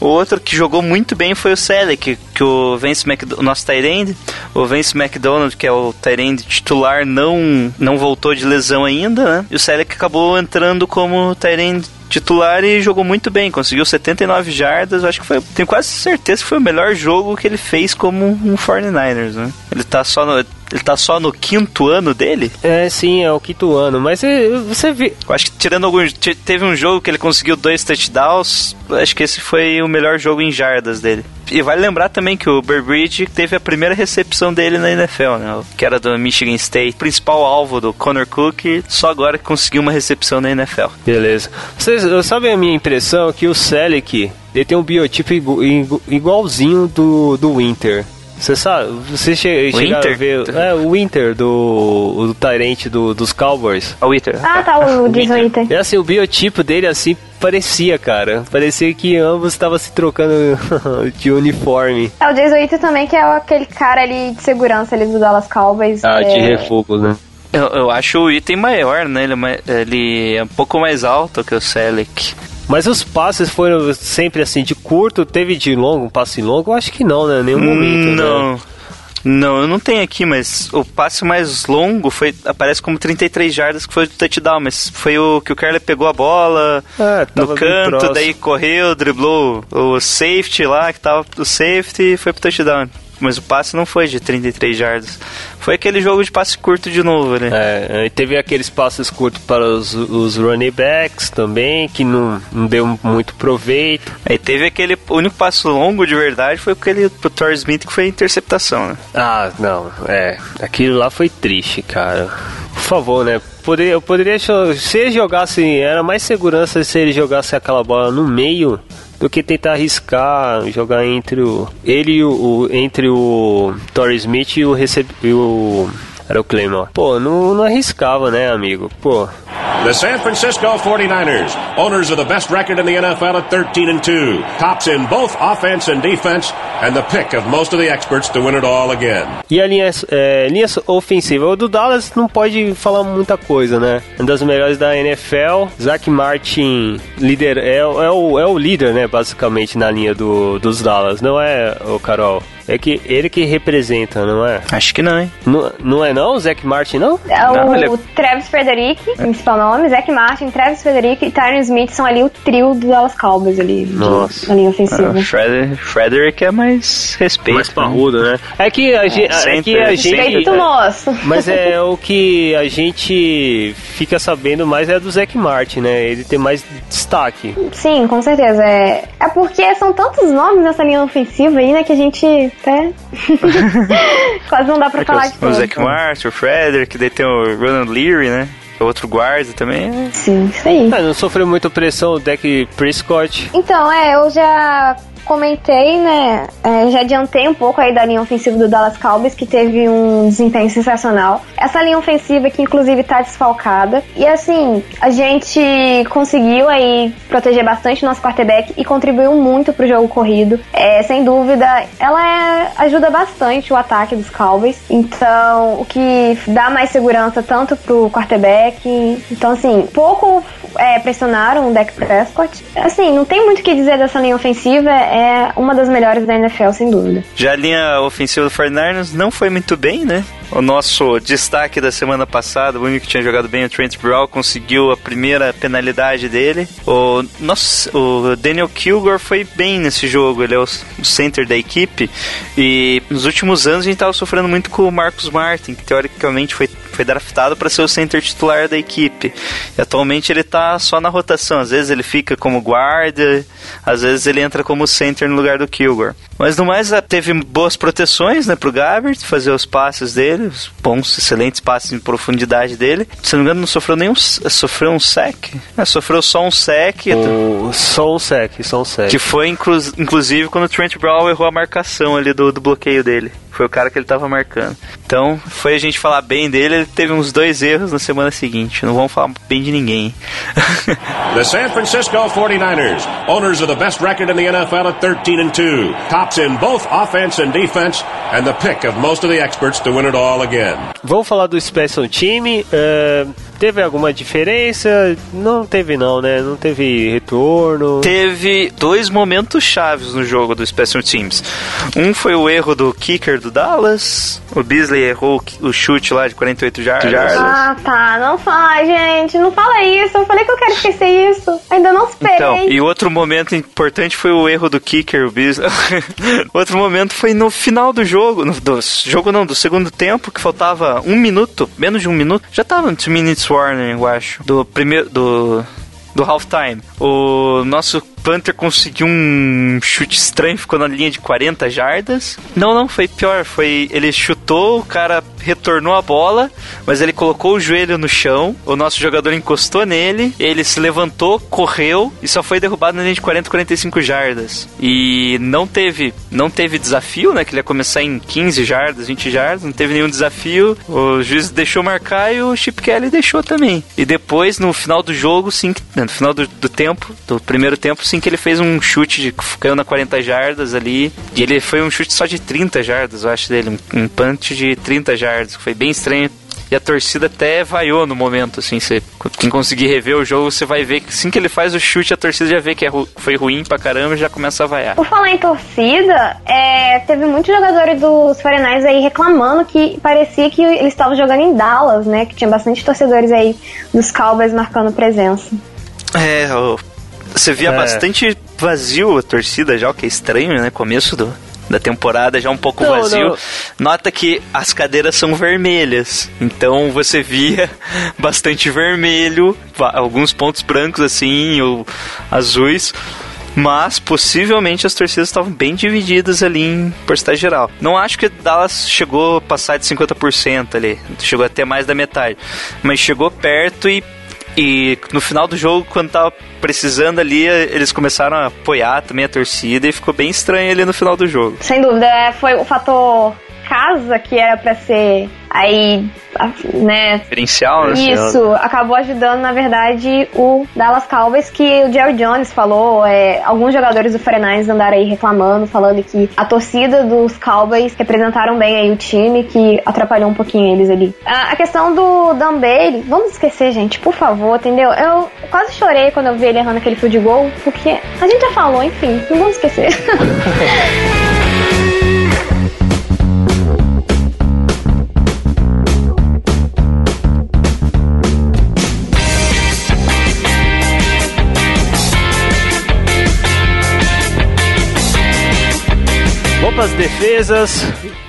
[SPEAKER 1] O outro que jogou muito bem foi o Selleck, que o Vance McDonald, nosso end, o Vance McDonald, que é o end titular, não, não voltou de lesão ainda, né? E o Selleck acabou entrando como end titular e jogou muito bem, conseguiu 79 jardas, acho que foi, tenho quase certeza que foi o melhor jogo que ele fez como um 49ers, né? Ele tá só no, ele tá só no quinto ano dele?
[SPEAKER 8] É, sim, é o quinto ano, mas eh, você vê...
[SPEAKER 1] Eu acho que tirando alguns, te- teve um jogo que ele conseguiu dois touchdowns, acho que esse foi o melhor jogo em jardas dele. E vale lembrar também que o Burbridge teve a primeira recepção dele na NFL, né? Que era do Michigan State, principal alvo do Connor Cook, só agora que conseguiu uma recepção na NFL.
[SPEAKER 8] Beleza. Vocês sabem a minha impressão que o Selleck, ele tem um biotipo igu- igu- igualzinho do, do Winter. Você sabe, você che chegaram a
[SPEAKER 1] Inter?
[SPEAKER 8] ver é, o Inter do, o do Tyrant do, dos Cowboys.
[SPEAKER 1] A Witter.
[SPEAKER 9] Ah, tá, o Disney.
[SPEAKER 8] É assim, o biotipo dele assim parecia, cara. Parecia que ambos estavam se trocando de uniforme.
[SPEAKER 9] É o Jason Witten também, que é aquele cara ali de segurança ali do Dallas Cowboys.
[SPEAKER 8] Ah, de
[SPEAKER 9] é...
[SPEAKER 8] refogo, né?
[SPEAKER 1] Eu, eu acho o item maior, né? Ele é, ele é um pouco mais alto que o Selec.
[SPEAKER 8] Mas os passes foram sempre assim, de curto, teve de longo, um passe longo? Eu acho que não, né? Nenhum momento. né?
[SPEAKER 1] Não. Não, eu não tenho aqui, mas o passe mais longo foi aparece como 33 jardas, que foi o touchdown, mas foi o que o Carly pegou a bola
[SPEAKER 8] É,
[SPEAKER 1] no canto, daí correu, driblou o safety lá, que tava o safety e foi pro touchdown. Mas o passe não foi de 33 jardas. Foi aquele jogo de passe curto de novo, né?
[SPEAKER 8] É, e teve aqueles passes curtos para os, os running backs também, que não, não deu muito proveito.
[SPEAKER 1] Aí teve aquele o único passo longo de verdade foi aquele pro Torres Smith que foi interceptação, né?
[SPEAKER 8] Ah, não, é. Aquilo lá foi triste, cara. Por favor, né? Poderia, eu poderia. Se ele jogasse. Era mais segurança se ele jogasse aquela bola no meio do que tentar arriscar jogar entre o. Ele e o. o- entre o Torrey Smith e o receb, e o. Era o Claymore. Pô, não, não arriscava, né, amigo? Pô.
[SPEAKER 4] The San Francisco 49ers, owners of the best record in the NFL at 13 and 2, tops in both offense and defense, and the pick of most of the experts to win it all again.
[SPEAKER 8] E a linha, é, linha ofensiva. O do Dallas não pode falar muita coisa, né? Uma das melhores da NFL. Zach Martin líder, é, o- é, o, é o líder, né? Basicamente na linha do, dos Dallas. Não é, o Carol? É que ele que representa, não é?
[SPEAKER 1] Acho que não, hein?
[SPEAKER 8] Não, não é não, o Zach Martin, não?
[SPEAKER 9] É o
[SPEAKER 1] Não, ele é-
[SPEAKER 9] Travis Frederick, principal nome, Zach Martin, Travis Frederick e Tyron Smith são ali o trio do Dallas Cowboys ali, de-
[SPEAKER 8] Nossa.
[SPEAKER 9] na linha ofensiva.
[SPEAKER 1] Ah, Frederick, Frederick é mais respeito.
[SPEAKER 8] Mais parrudo, né? É que a, gente, é que a gente...
[SPEAKER 9] Respeito moço.
[SPEAKER 8] Mas é o que a gente fica sabendo mais é do Zach Martin, né? Ele tem mais destaque.
[SPEAKER 9] Sim, com certeza. É, é porque são tantos nomes nessa linha ofensiva aí, né, que a gente até quase não dá pra falar de
[SPEAKER 1] o
[SPEAKER 9] todos.
[SPEAKER 1] Zach Martin, o Frederick, daí tem o Ronald Leary, né? O outro guarda também.
[SPEAKER 9] Sim, isso aí.
[SPEAKER 8] Ah, não sofreu muita pressão o deck Prescott.
[SPEAKER 9] Então, é, eu já comentei, né? é, já adiantei um pouco aí da linha ofensiva do Dallas Cowboys, que teve um desempenho sensacional. Essa linha ofensiva que inclusive tá desfalcada. E assim, a gente conseguiu aí proteger bastante o nosso quarterback e contribuiu muito pro jogo corrido. É, sem dúvida, ela é- ajuda bastante o ataque dos Cowboys. Então, o que dá mais segurança tanto pro quarterback. Então, assim, pouco é, pressionaram o Dak Prescott. Assim, não tem muito o que dizer dessa linha ofensiva. É uma das melhores da NFL, sem dúvida.
[SPEAKER 1] Já a linha ofensiva do 49ers não foi muito bem, né? O nosso destaque da semana passada, o único que tinha jogado bem, o Trent Brown, conseguiu a primeira penalidade dele. O, nosso, o Daniel Kilgore foi bem nesse jogo, ele é o center da equipe. E nos últimos anos a gente estava sofrendo muito com o Marcus Martin, que teoricamente foi, foi draftado para ser o center titular da equipe. E atualmente ele tá só na rotação, às vezes ele fica como guarda, às vezes ele entra como center no lugar do Kilgore. Mas no mais, eh, teve boas proteções, né, pro Gabbert, fazer os passes dele, os bons, excelentes passes em profundidade dele. Se não me engano, não sofreu nenhum, sofreu um sec. É, sofreu só um sec,
[SPEAKER 8] O, só um sec, só um sec.
[SPEAKER 1] que foi inclu inclusive quando o Trent Brown errou a marcação ali do, do bloqueio dele. Foi o cara que ele tava marcando. Então, foi a gente falar bem dele, ele teve uns dois erros na semana seguinte. Não vamos falar bem de ninguém.
[SPEAKER 4] The San Francisco 49ers, owners of the best record in the NFL at 13 and 2, tops in both offense and defense, and the pick of most of the experts to win it all again.
[SPEAKER 8] Vamos falar do Special Team. é, teve alguma diferença? Não teve não, né? Não teve retorno.
[SPEAKER 1] Teve dois momentos chaves no jogo do Special Teams. Um foi o erro do kicker do Dallas. O Beasley errou o chute lá de 48 jardas.
[SPEAKER 9] Ah, tá. Não fala, gente. Não fala isso. Eu falei que eu quero esquecer isso. Ainda não esperei.
[SPEAKER 1] Então, e outro momento importante foi o erro do kicker, o Beasley. outro momento foi no final do jogo, no, do jogo não, do segundo tempo, que faltava um minuto, menos de um minuto. Já tava no two minutes warning, eu acho, do primeiro, do do halftime. O nosso Panther conseguiu um chute estranho, ficou na linha de 40 jardas. Não, não, foi pior. Foi ele chutou, o cara retornou a bola, mas ele colocou o joelho no chão. O nosso jogador encostou nele, ele se levantou, correu e só foi derrubado na linha de 40, 45 jardas. E não teve, não teve desafio, né? Que ele ia começar em 15 jardas, 20 jardas, não teve nenhum desafio. O juiz deixou marcar e o Chip Kelly deixou também. E depois, no final do jogo, sim, no final do, do tempo, do primeiro tempo, sim que ele fez um chute de caiu na 40 jardas ali. E ele foi um chute só de 30 jardas, eu acho dele, um, um punch de 30 jardas, que foi bem estranho. E a torcida até vaiou no momento, assim. Você, quem conseguir rever o jogo, você vai ver que assim que ele faz o chute, a torcida já vê que é ru- foi ruim pra caramba e já começa a vaiar.
[SPEAKER 9] Por falar em torcida, é, teve muitos jogadores dos 49ers aí reclamando que parecia que eles estavam jogando em Dallas, né? Que tinha bastante torcedores aí dos Cowboys marcando presença.
[SPEAKER 1] É, o- você via
[SPEAKER 8] É.
[SPEAKER 1] bastante vazio a torcida já, o que é estranho, né? Começo do, da temporada já um pouco
[SPEAKER 8] Não,
[SPEAKER 1] vazio.
[SPEAKER 8] não.
[SPEAKER 1] Nota que as cadeiras são vermelhas, então você via bastante vermelho, alguns pontos brancos assim, ou azuis. Mas possivelmente as torcidas estavam bem divididas ali em porcentagem geral. Não acho que Dallas chegou a passar de 50% ali. Chegou até mais da metade. Mas chegou perto e e no final do jogo, quando tava precisando ali, eles começaram a apoiar também a torcida e ficou bem estranho ali no final do jogo.
[SPEAKER 9] Sem dúvida, é, foi o fator casa que era pra ser aí, né?
[SPEAKER 1] Diferencial, né?
[SPEAKER 9] Isso, acabou ajudando, na verdade, o Dallas Cowboys, que o Jerry Jones falou, é, alguns jogadores do 49ers andaram aí reclamando, falando que a torcida dos Cowboys representaram bem aí o time, que atrapalhou um pouquinho eles ali. A, a questão do Dan Bailey, vamos esquecer, gente, por favor, entendeu? Eu quase chorei quando eu vi ele errando aquele field goal, porque a gente já falou, enfim, não vamos esquecer.
[SPEAKER 8] Vamos para as defesas.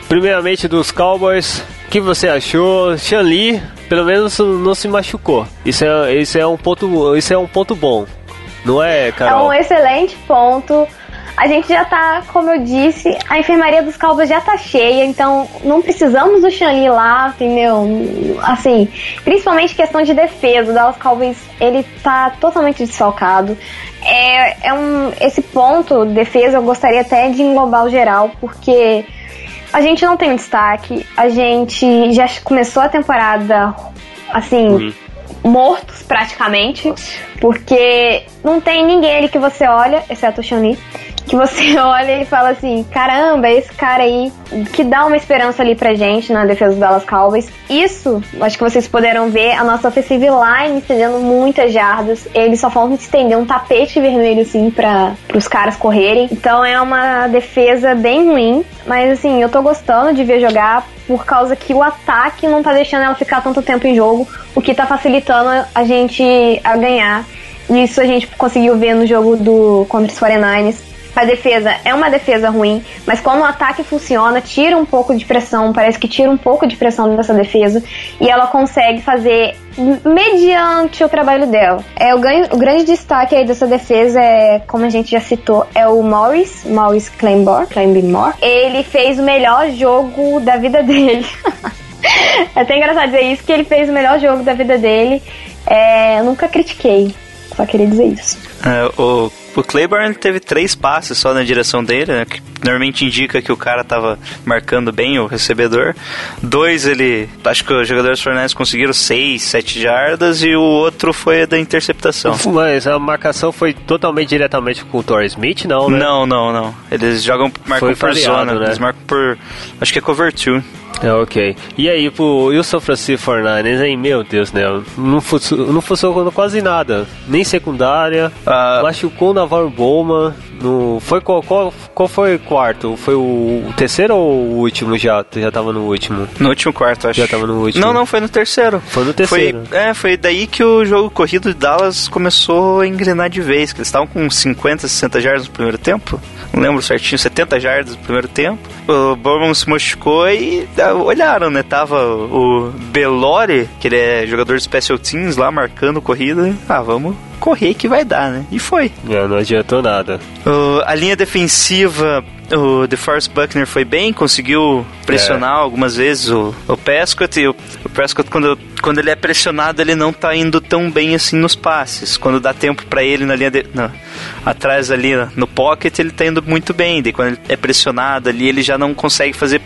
[SPEAKER 8] Primeiramente dos Cowboys. O que você achou? Lee, pelo menos não se machucou. Isso é, isso é, um, ponto, isso é um ponto bom. Não é,
[SPEAKER 9] É
[SPEAKER 8] Carol?
[SPEAKER 9] um excelente ponto. A gente já tá, como eu disse, a enfermaria dos Cowboys já tá cheia, então não precisamos do Xanli lá, entendeu? Assim, principalmente questão de defesa, o Dallas Cowboys, ele tá totalmente desfalcado. É, é um, esse ponto, defesa, eu gostaria até de englobar o geral, porque a gente não tem um destaque, a gente já começou a temporada, assim, mortos praticamente, porque não tem ninguém ali que você olha, exceto o Xani, que você olha e fala assim, caramba, esse cara aí que dá uma esperança ali pra gente na defesa dos Dallas Cowboys. Isso, acho que vocês puderam ver a nossa offensive line estendendo muitas jardas. Eles só faltam estender um tapete vermelho assim para os caras correrem. Então é uma defesa bem ruim, mas assim, eu tô gostando de ver jogar por causa que o ataque não tá deixando ela ficar tanto tempo em jogo, o que tá facilitando a gente a ganhar. Isso a gente conseguiu ver no jogo do contra os 49ers. A defesa é uma defesa ruim, mas quando o ataque funciona, tira um pouco de pressão, parece que tira um pouco de pressão dessa defesa e ela consegue fazer mediante o trabalho dela. É o, ganho, o grande destaque aí dessa defesa é, como a gente já citou, é o Morris, Morris Claiborne, Claiborne. Ele fez o melhor jogo da vida dele. é até engraçado dizer isso, que ele fez o melhor jogo da vida dele. É, eu nunca critiquei, só queria dizer isso.
[SPEAKER 1] É, o, o Claiborne teve três passes só na direção dele, né, que normalmente indica que o cara tava marcando bem o recebedor. Dois ele, acho que os jogadores Fernandes conseguiram seis, sete jardas e o outro foi a da interceptação.
[SPEAKER 8] Mas a marcação foi totalmente diretamente com o Torrey Smith, não, né?
[SPEAKER 1] Não, não, não. Eles jogam, marcam
[SPEAKER 8] Foi
[SPEAKER 1] por
[SPEAKER 8] variado,
[SPEAKER 1] zona,
[SPEAKER 8] né?
[SPEAKER 1] eles marcam por, acho que é cover two.
[SPEAKER 8] É, ok. E aí, pro, e o São Francisco 49ers, hein? Meu Deus, né? Não, não funcionou quase nada. Nem secundária.
[SPEAKER 1] Ah.
[SPEAKER 8] Machucou o Navarro Bowman. No, foi qual, qual, qual foi o quarto? Foi o, o terceiro ou o último já? Já tava no último.
[SPEAKER 1] No último quarto, acho.
[SPEAKER 8] Já tava no último.
[SPEAKER 1] Não, não, foi no terceiro.
[SPEAKER 8] Foi no terceiro.
[SPEAKER 1] Foi, é, foi daí que o jogo corrido de Dallas começou a engrenar de vez, que eles estavam com 50, 60 jardas no primeiro tempo. Não lembro certinho, 70 jardas no primeiro tempo. O Bowman se machucou e ah, olharam, né? Tava o Belore, que ele é jogador de special teams lá, marcando corrida. Ah, vamos correr que vai dar, né? E foi.
[SPEAKER 8] Não, não adiantou nada.
[SPEAKER 1] A linha defensiva, o DeForest Buckner foi bem, conseguiu pressionar algumas vezes o, o Prescott. E o, o Prescott, quando, quando ele é pressionado, ele não tá indo tão bem assim nos passes. Quando dá tempo pra ele na linha de, na- atrás ali no pocket, ele tá indo muito bem. Daí quando ele é pressionado ali, ele já não consegue fazer.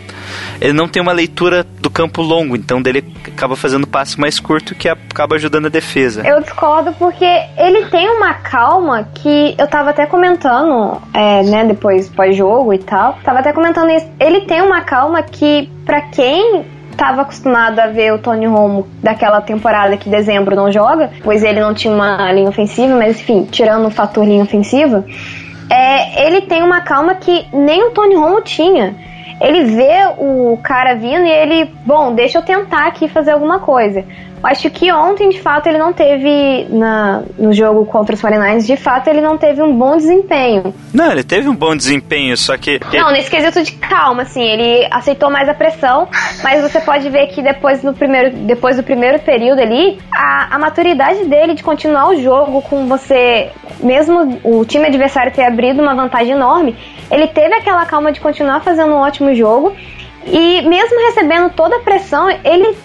[SPEAKER 1] Ele não tem uma leitura do campo longo, então dele acaba fazendo passe mais curto que acaba ajudando a defesa.
[SPEAKER 9] Eu discordo porque ele tem uma calma que eu tava até comentando, é, né, depois pós-jogo e tal. Tava até comentando isso. Ele tem uma calma que, pra quem tava acostumado a ver o Tony Romo daquela temporada que dezembro não joga, pois ele não tinha uma linha ofensiva, mas enfim, tirando o fator linha ofensiva, é, ele tem uma calma que nem o Tony Romo tinha. Ele vê o cara vindo e ele, bom, deixa eu tentar aqui fazer alguma coisa. Eu acho que ontem, de fato, ele não teve na, no jogo contra os 49ers, de fato, ele não teve um bom desempenho.
[SPEAKER 1] Não, ele teve um bom desempenho, só que.
[SPEAKER 9] Não, nesse quesito de calma, assim, ele aceitou mais a pressão, mas você pode ver que depois do primeiro, depois do primeiro período ali, a, a maturidade dele de continuar o jogo com você, mesmo o time adversário ter abrido uma vantagem enorme, ele teve aquela calma de continuar fazendo um ótimo jogo e mesmo recebendo toda a pressão, ele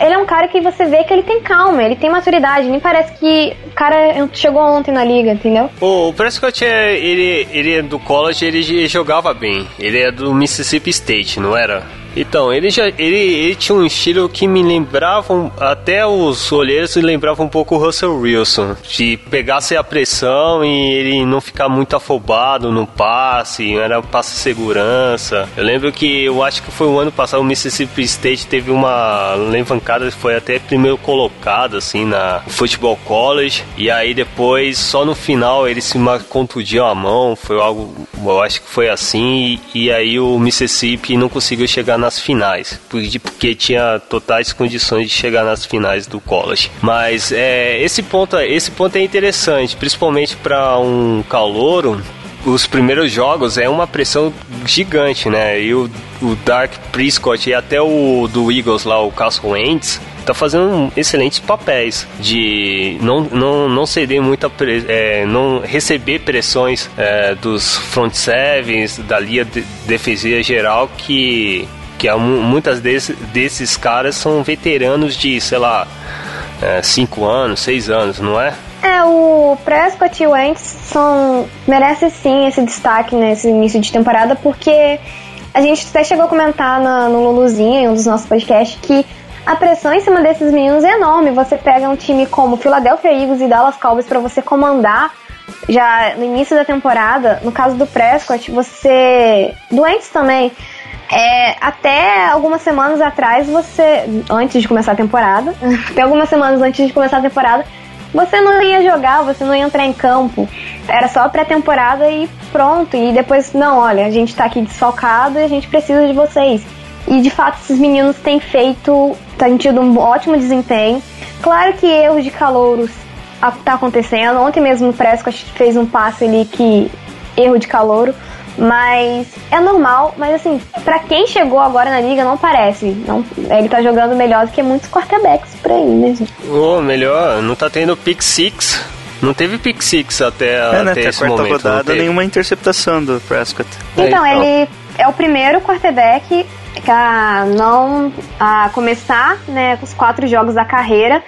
[SPEAKER 9] ele é um cara que você vê que ele tem calma, ele tem maturidade, nem parece que o cara chegou ontem na liga, entendeu?
[SPEAKER 8] O Prescott, é, ele, ele é do college, ele jogava bem. Ele é do Mississippi State, não era? Então, ele já ele, ele tinha um estilo que me lembravam, até os olheiros lembravam um pouco o Russell Wilson, de pegasse a pressão e ele não ficar muito afobado no passe, era passe segurança. Eu lembro que eu acho que foi o ano passado o Mississippi State teve uma levantada, foi até primeiro colocado assim na Football College e aí depois só no final ele se contundiu a mão, foi algo, eu acho que foi assim e, e aí o Mississippi não conseguiu chegar nas finais, porque, tinha totais condições de chegar nas finais do college. Mas é, esse ponto, esse ponto é interessante, principalmente para um calouro os primeiros jogos é uma pressão gigante, né? E o, o Dark Prescott e até o do Eagles lá, o Carson Wentz, tá fazendo excelentes papéis de não, não, não ceder muita é, não receber pressões é, dos front sevens da linha de, defensiva geral que que há mu- muitas desse, desses caras são veteranos de sei lá 5 anos, 6 anos, não é?
[SPEAKER 9] É, o Prescott e o Wentz são, merece sim esse destaque nesse início de temporada, porque a gente até chegou a comentar na- no Luluzinha, em um dos nossos podcasts, que a pressão em cima desses meninos é enorme. Você pega um time como Philadelphia Eagles e Dallas Cowboys para você comandar já no início da temporada. No caso do Prescott, você. Do Wentz também. É, até algumas semanas atrás, você. Antes de começar a temporada, até algumas semanas antes de começar a temporada, você não ia jogar, você não ia entrar em campo. Era só pré-temporada e pronto. E depois, não, olha, a gente tá aqui desfalcado e a gente precisa de vocês. E de fato, esses meninos têm feito, têm tido um ótimo desempenho. Claro que erros de calouros tá acontecendo. Ontem mesmo o Prescott fez um passe ali que erro de calouro. Mas é normal, mas assim, pra quem chegou agora na liga, não parece. Não, ele tá jogando melhor do que muitos quarterbacks por aí, né, gente?
[SPEAKER 8] Ô, melhor, não tá tendo pick six. Não teve pick six até,
[SPEAKER 1] É, né?
[SPEAKER 8] até
[SPEAKER 1] Até a quarta
[SPEAKER 8] momento.
[SPEAKER 1] rodada, nenhuma interceptação do Prescott.
[SPEAKER 8] É,
[SPEAKER 9] Então,
[SPEAKER 8] então.
[SPEAKER 9] ele é o primeiro quarterback a não a começar né, os quatro jogos da carreira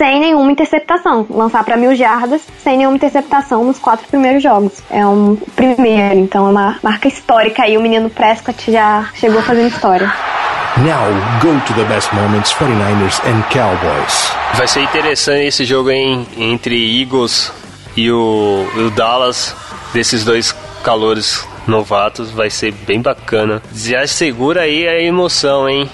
[SPEAKER 9] sem nenhuma interceptação. Lançar para mil jardas sem nenhuma interceptação nos quatro primeiros jogos. É um primeiro, então é uma marca histórica aí. O menino Prescott já chegou fazendo história.
[SPEAKER 6] Now go to the best moments 49ers and Cowboys.
[SPEAKER 8] Vai ser interessante esse jogo hein, entre Eagles e o, o Dallas, desses dois calores novatos, vai ser bem bacana. Já segura aí a emoção, hein?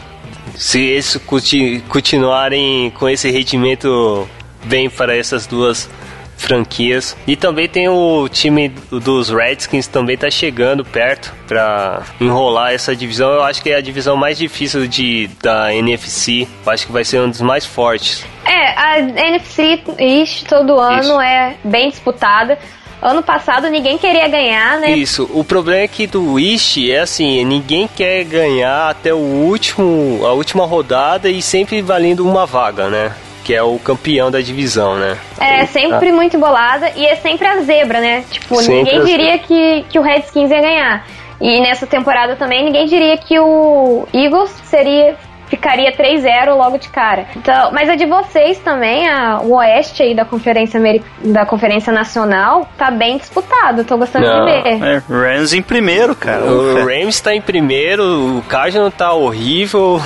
[SPEAKER 8] Se eles conti- continuarem com esse rendimento bem para essas duas franquias. E também tem o time dos Redskins também tá chegando perto para enrolar essa divisão. Eu acho que é a divisão mais difícil de da NFC. Eu acho que vai ser um dos mais fortes.
[SPEAKER 9] É, a NFC East todo ano
[SPEAKER 8] Isso.
[SPEAKER 9] é bem disputada. Ano passado ninguém queria ganhar, né?
[SPEAKER 8] Isso, o problema é que do Wish é assim, ninguém quer ganhar até o último, a última rodada e sempre valendo uma vaga, né? Que é o campeão da divisão, né?
[SPEAKER 9] É sempre muito embolada e é sempre a zebra, né? Tipo,
[SPEAKER 8] Sempre
[SPEAKER 9] ninguém diria que, que o Redskins ia ganhar. E nessa temporada também ninguém diria que o Eagles seria ficaria 3-0 logo de cara. Então, mas a de vocês também, a, o oeste aí da conferência Ameri- da conferência nacional tá bem disputado. Tô gostando
[SPEAKER 8] Não,
[SPEAKER 9] de ver.
[SPEAKER 1] É, Rams em primeiro, cara.
[SPEAKER 8] O Rams tá em primeiro, o Cardinals tá horrível,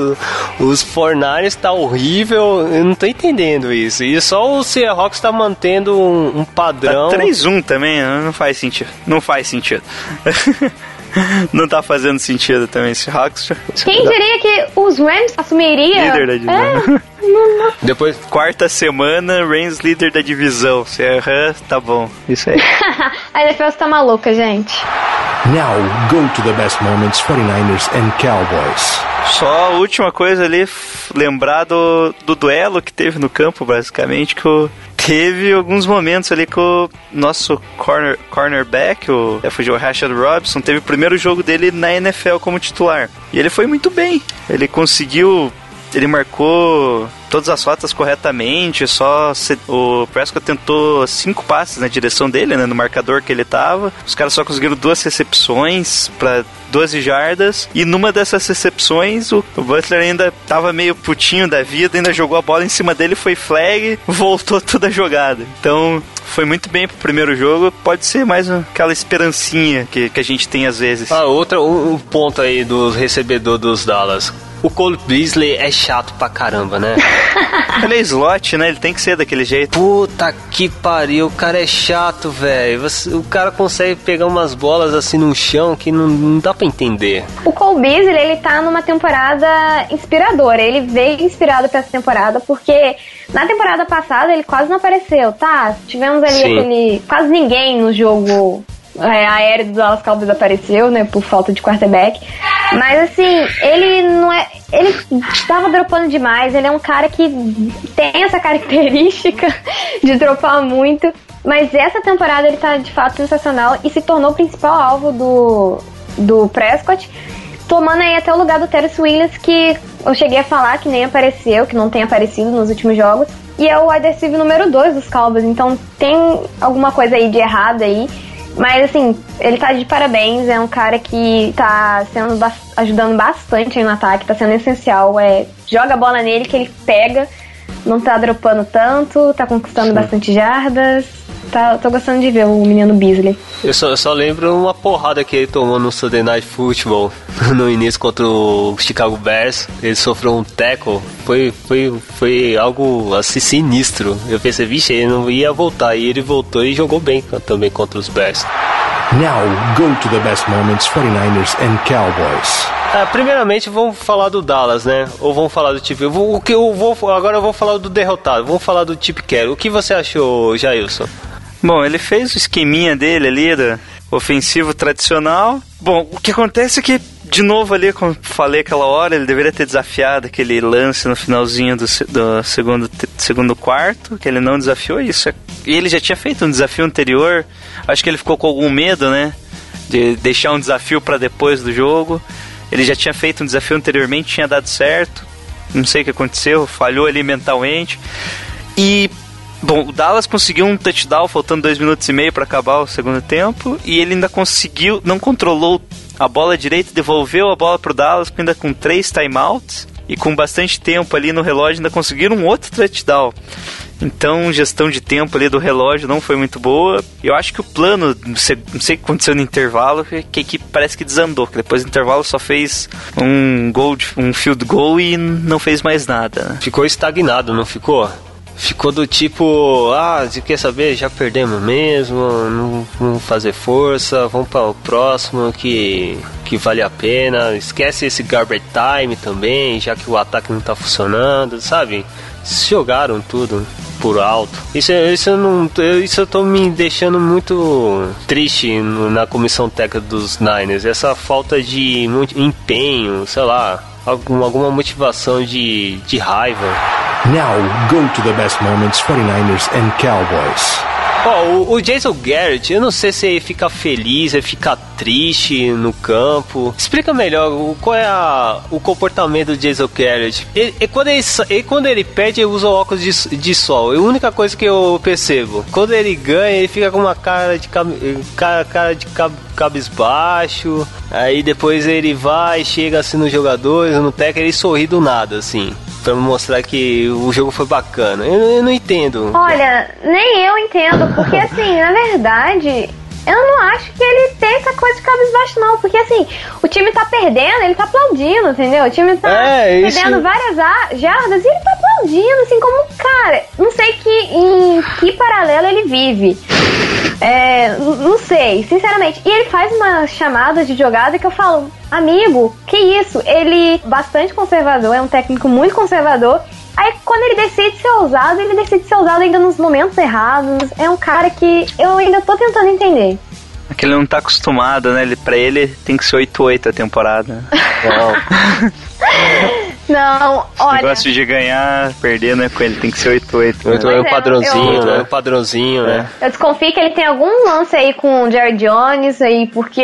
[SPEAKER 8] os 49ers tá horrível, eu não tô entendendo isso. E só o Seahawks tá mantendo um, um
[SPEAKER 1] Tá
[SPEAKER 8] padrão.
[SPEAKER 1] 3-1 também, né? não faz sentido. Não faz sentido. não tá fazendo sentido também esse Hawks.
[SPEAKER 9] Quem diria que os Rams assumiriam?
[SPEAKER 1] Líder da divisão.
[SPEAKER 9] É, não- não-
[SPEAKER 8] Depois,
[SPEAKER 1] Quarta semana, Rams líder da divisão. Se errar, tá bom. Isso aí.
[SPEAKER 9] a NFL tá maluca, gente.
[SPEAKER 6] Now go to the best moments 49ers and Cowboys.
[SPEAKER 1] Só a última coisa ali, lembrar do, do duelo que teve no campo, basicamente, que o, teve alguns momentos ali que o nosso corner, cornerback, o, o Rashad Robinson, teve o primeiro jogo dele na NFL como titular. E ele foi muito bem. Ele conseguiu ele marcou todas as rotas corretamente, só se- o Prescott tentou cinco passes na direção dele, né, no marcador que ele tava. Os caras só conseguiram duas recepções para 12 jardas e numa dessas recepções o, o Butler ainda tava meio putinho da vida, ainda jogou a bola em cima dele, foi flag, voltou toda a jogada. Então, foi muito bem pro primeiro jogo, pode ser mais aquela esperancinha que, que a gente tem às vezes.
[SPEAKER 8] ah, outra, um ponto aí do recebedor dos Dallas. O Cole Beasley é chato pra caramba, né?
[SPEAKER 1] Ele é slot, né? Ele tem que ser daquele jeito.
[SPEAKER 8] Puta que pariu, o cara é chato, velho. O cara consegue pegar umas bolas assim no chão que não, não dá pra entender.
[SPEAKER 9] O Cole Beasley, ele tá numa temporada inspiradora. Ele veio inspirado pra essa temporada porque na temporada passada ele quase não apareceu, tá? Tivemos ali
[SPEAKER 8] Sim.
[SPEAKER 9] aquele. Quase ninguém no jogo é, aéreo do Dallas Cowboys apareceu, né? Por falta de quarterback. Mas assim, ele não é. Ele tava dropando demais. Ele é um cara que tem essa característica de dropar muito. Mas essa temporada ele tá de fato sensacional e se tornou o principal alvo do, do Prescott tomando aí até o lugar do Terence Williams, que eu cheguei a falar que nem apareceu, que não tem aparecido nos últimos jogos. E é o wide receiver número 2 dos Cowboys, então tem alguma coisa aí de errado aí. Mas assim, ele tá de parabéns, é um cara que tá sendo bas- ajudando bastante aí no ataque, tá sendo essencial. É, joga a bola nele que ele pega, não tá dropando tanto, tá conquistando bastante jardas. Tá, tô gostando de ver o menino Beasley.
[SPEAKER 8] Eu só, eu só lembro uma porrada que ele tomou no Sunday Night Football no início contra o Chicago Bears. Ele sofreu um tackle. Foi, foi, foi algo assim sinistro. Eu pensei, vixe, ele não ia voltar. E ele voltou e jogou bem também contra os Bears.
[SPEAKER 6] Now go to the best moments 49ers and Cowboys.
[SPEAKER 8] Ah, primeiramente vamos falar do Dallas, né? Ou vamos falar do vou- o que eu vou agora eu vou falar do derrotado. Vamos falar do Chip Carroll. O que você achou, Jailson?
[SPEAKER 1] Bom, ele fez o esqueminha dele ali, ofensivo tradicional. Bom, o que acontece é que, de novo ali, como falei aquela hora, ele deveria ter desafiado aquele lance no finalzinho do, do segundo, segundo quarto, que ele não desafiou isso. é- E ele já tinha feito um desafio anterior, acho que ele ficou com algum medo, né? De deixar um desafio para depois do jogo. Ele já tinha feito um desafio anteriormente, tinha dado certo. Não sei o que aconteceu, falhou ali mentalmente. E Bom, o Dallas conseguiu um touchdown faltando dois minutos e meio para acabar o segundo tempo e ele ainda conseguiu, não controlou a bola direita, devolveu a bola pro Dallas ainda com três timeouts e com bastante tempo ali no relógio ainda conseguiram um outro touchdown. Então, gestão de tempo ali do relógio não foi muito boa. Eu acho que o plano, não sei, o que aconteceu no intervalo, que que a equipe parece que desandou. Que depois do intervalo só fez um gol, um field goal e não fez mais nada. né?
[SPEAKER 8] Ficou estagnado, não ficou? Ficou do tipo, ah, você quer saber? Já perdemos mesmo, não vamos fazer força, vamos para o próximo que, que vale a pena. Esquece esse garbage time também, já que o ataque não tá funcionando, sabe? Jogaram tudo por alto. Isso, isso, eu não, isso eu tô me deixando muito triste na comissão técnica dos Niners. Essa falta de empenho, sei lá, algum, alguma motivação de, de raiva.
[SPEAKER 6] Now go to the best moments 49ers and Cowboys.
[SPEAKER 8] Ó, o, o Jason Garrett, eu não sei se ele fica feliz, ele fica triste no campo. Explica melhor o- qual é a- o comportamento do Jason Garrett. Ele- quando, ele, ele- quando ele perde, ele usa óculos de, de sol. É a única coisa que eu percebo. Quando ele ganha, ele fica com uma cara de, cara, cara de cab- cabisbaixo. Aí depois ele vai, chega assim nos jogadores, no técnico, ele sorri do nada, assim. Pra mostrar que o jogo foi bacana. Eu, eu não entendo.
[SPEAKER 9] Olha, nem eu entendo, porque assim, na verdade, eu não acho que ele tem essa coisa de cabisbaixo, não. Porque assim, o time tá perdendo, ele tá aplaudindo, entendeu? O time tá
[SPEAKER 8] É, isso-
[SPEAKER 9] perdendo várias a- jardas e ele tá aplaudindo, assim, como cara. Não sei que, em que paralelo ele vive. É, não sei, sinceramente. E ele faz umas chamadas de jogada que eu falo, amigo, que isso? Ele bastante conservador, é um técnico muito conservador. Aí quando ele decide ser ousado, ele decide ser ousado ainda nos momentos errados. É um cara que eu ainda tô tentando entender.
[SPEAKER 1] É que ele não tá acostumado, né? Ele, pra ele tem que ser 8-8 a temporada.
[SPEAKER 9] Não,
[SPEAKER 1] O
[SPEAKER 9] olha.
[SPEAKER 1] negócio de ganhar, perder, não é com ele, tem que ser 8-8.
[SPEAKER 8] Então é
[SPEAKER 9] Pois
[SPEAKER 8] o
[SPEAKER 9] é,
[SPEAKER 8] padrãozinho,
[SPEAKER 9] eu-
[SPEAKER 8] né? O padrãozinho, né?
[SPEAKER 9] Eu desconfio que ele tem algum lance aí com o Jared Jones aí, porque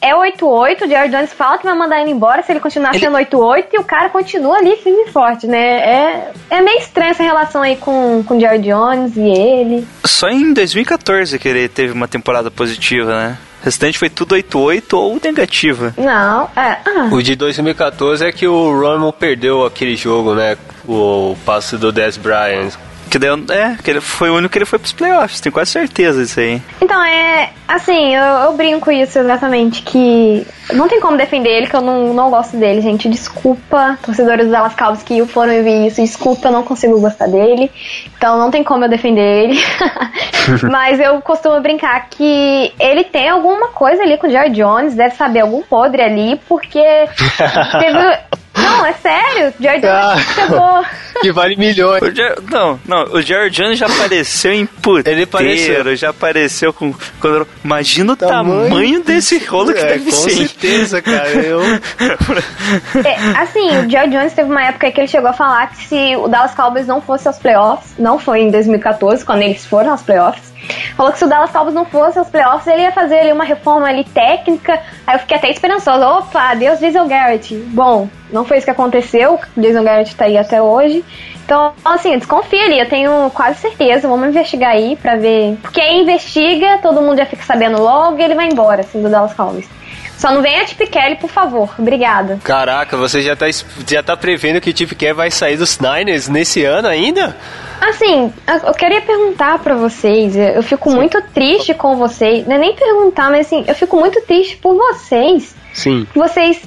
[SPEAKER 9] é 8-8, o Jared Jones fala que vai mandar ele embora se ele continuar
[SPEAKER 1] Ele-
[SPEAKER 9] sendo 8-8 e o cara continua ali firme e forte, né? É, é meio estranha essa relação aí com, com o Jared Jones e ele.
[SPEAKER 1] Só em 2014 que ele teve uma temporada positiva, né? O restante foi tudo 8-8 ou negativa.
[SPEAKER 9] Não, é. Ah,
[SPEAKER 8] O de 2014 é que o Romo perdeu aquele jogo, né? O passe do Dez Bryant.
[SPEAKER 1] Que daí, é, que ele foi o único que ele foi pros playoffs, tenho quase certeza disso aí.
[SPEAKER 9] Então, é. Assim, eu, eu brinco isso exatamente, que não tem como defender ele, que eu não, não gosto dele, gente. Desculpa, torcedores do Dallas Cowboys que foram e vi isso. Desculpa, eu não consigo gostar dele. Então, não tem como eu defender ele. Mas eu costumo brincar que ele tem alguma coisa ali com o Jared Jones, deve saber algum podre ali, porque teve. Não, é sério, o Jared
[SPEAKER 8] Ah.
[SPEAKER 9] Jones chegou.
[SPEAKER 8] Que vale milhões.
[SPEAKER 1] Não, não, o Jared Jones já apareceu em puteiro,
[SPEAKER 8] Ele apareceu.
[SPEAKER 1] já apareceu com... Quando, imagina o
[SPEAKER 8] Tamanho-
[SPEAKER 1] tamanho, desse rolo que
[SPEAKER 8] É,
[SPEAKER 1] deve
[SPEAKER 8] com
[SPEAKER 1] ser.
[SPEAKER 8] certeza, cara. Eu...
[SPEAKER 9] É, assim, o Jerry Jones teve uma época que ele chegou a falar que se o Dallas Cowboys não fosse aos playoffs, não foi em 2014, quando eles foram aos playoffs, falou que se o Dallas Cowboys não fosse aos playoffs, ele ia fazer ali uma reforma ali técnica. Aí eu fiquei até esperançosa. Opa, Deus Jason Garrett. Bom, não foi isso que aconteceu. Jason Garrett tá aí até hoje. Então, assim, desconfia ali, eu tenho quase certeza. Vamos investigar aí pra ver. Porque aí investiga, todo mundo já fica sabendo logo e ele vai embora, assim, do Dallas Cowboys. Só não venha Tip Kelly, por favor. Obrigada.
[SPEAKER 8] Caraca, você já tá, já tá prevendo que o Chip Kerr vai sair dos Niners nesse ano ainda?
[SPEAKER 9] Assim, eu queria perguntar pra vocês. Eu fico muito triste com vocês. Não é nem perguntar, mas assim, eu fico muito triste por vocês.
[SPEAKER 8] Sim.
[SPEAKER 9] Vocês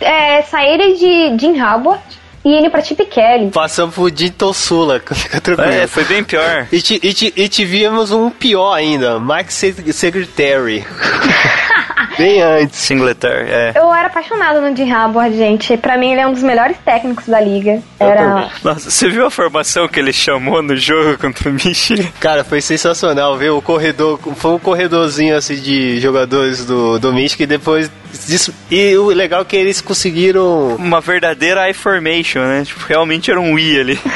[SPEAKER 9] é, saírem de Jim Harbaugh e irem pra Chip Kelly.
[SPEAKER 8] Passamos por Dinton Sula, fica tranquilo.
[SPEAKER 1] É, foi bem pior.
[SPEAKER 8] E, ti- e, ti- e tivemos um pior ainda, Mike Se- Secretary. Bem antes.
[SPEAKER 1] Singletary, é.
[SPEAKER 9] Eu era apaixonada no Jim gente. Pra mim, ele é um dos melhores técnicos da liga. Era.
[SPEAKER 1] Nossa, você viu a formação que ele chamou no jogo contra o Michigan?
[SPEAKER 8] Cara, foi sensacional ver o corredor. Foi um corredorzinho assim de jogadores do, do Michigan e depois. Disso- e o legal é que eles conseguiram.
[SPEAKER 1] Uma verdadeira I-formation, né? Tipo, realmente era um I ali.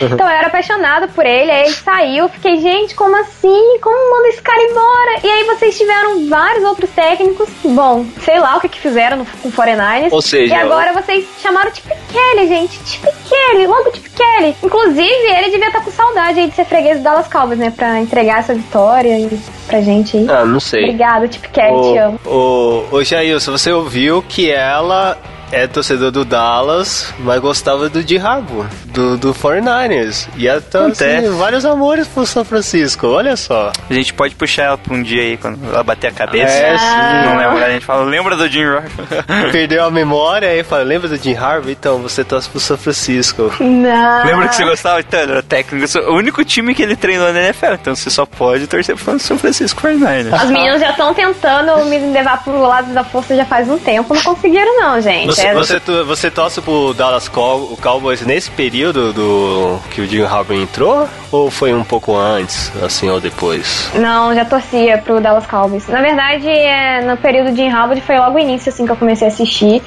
[SPEAKER 9] Então eu era apaixonada por ele, aí ele saiu, eu fiquei, gente, como assim? Como manda esse cara embora? E aí vocês tiveram vários outros técnicos, bom, sei lá o que que fizeram no, com o 49ers.
[SPEAKER 8] Ou seja,
[SPEAKER 9] E agora vocês chamaram o Chip Kelly, gente, Chip Kelly, logo Chip Kelly. Inclusive, ele devia estar com saudade aí de ser freguês do Dallas Cowboys, né, pra entregar essa vitória aí pra gente aí.
[SPEAKER 8] Ah, não sei.
[SPEAKER 9] Obrigada, Chip Kelly, te amo.
[SPEAKER 8] O, o, Jailson, você ouviu que ela é torcedor do Dallas, mas gostava do Harbour, do, do 49ers. E tá, assim, vários amores pro São Francisco, olha só.
[SPEAKER 1] A gente pode puxar ela pra um dia aí, quando ela bater a cabeça.
[SPEAKER 8] É, sim.
[SPEAKER 1] Não lembra, a gente fala, lembra do Jim Rock?
[SPEAKER 8] Perdeu a memória e fala, lembra do Jim Harbaugh? Então, você torce pro São Francisco.
[SPEAKER 9] Não.
[SPEAKER 1] Lembra que você gostava? Então, era técnico. O único time que ele treinou na NFL, então você só pode torcer pro São Francisco 49ers.
[SPEAKER 9] As meninas já estão tentando me levar pro lado da força já faz um tempo, não conseguiram não, gente.
[SPEAKER 8] Você,
[SPEAKER 9] É-
[SPEAKER 8] você, você torce pro Dallas Cow- Cowboys nesse período do que o Jim Harbaugh entrou? Ou foi um pouco antes, assim, ou depois?
[SPEAKER 9] Não, já torcia pro Dallas Cowboys. Na verdade, é, no período de Harvard foi logo o início assim que eu comecei a assistir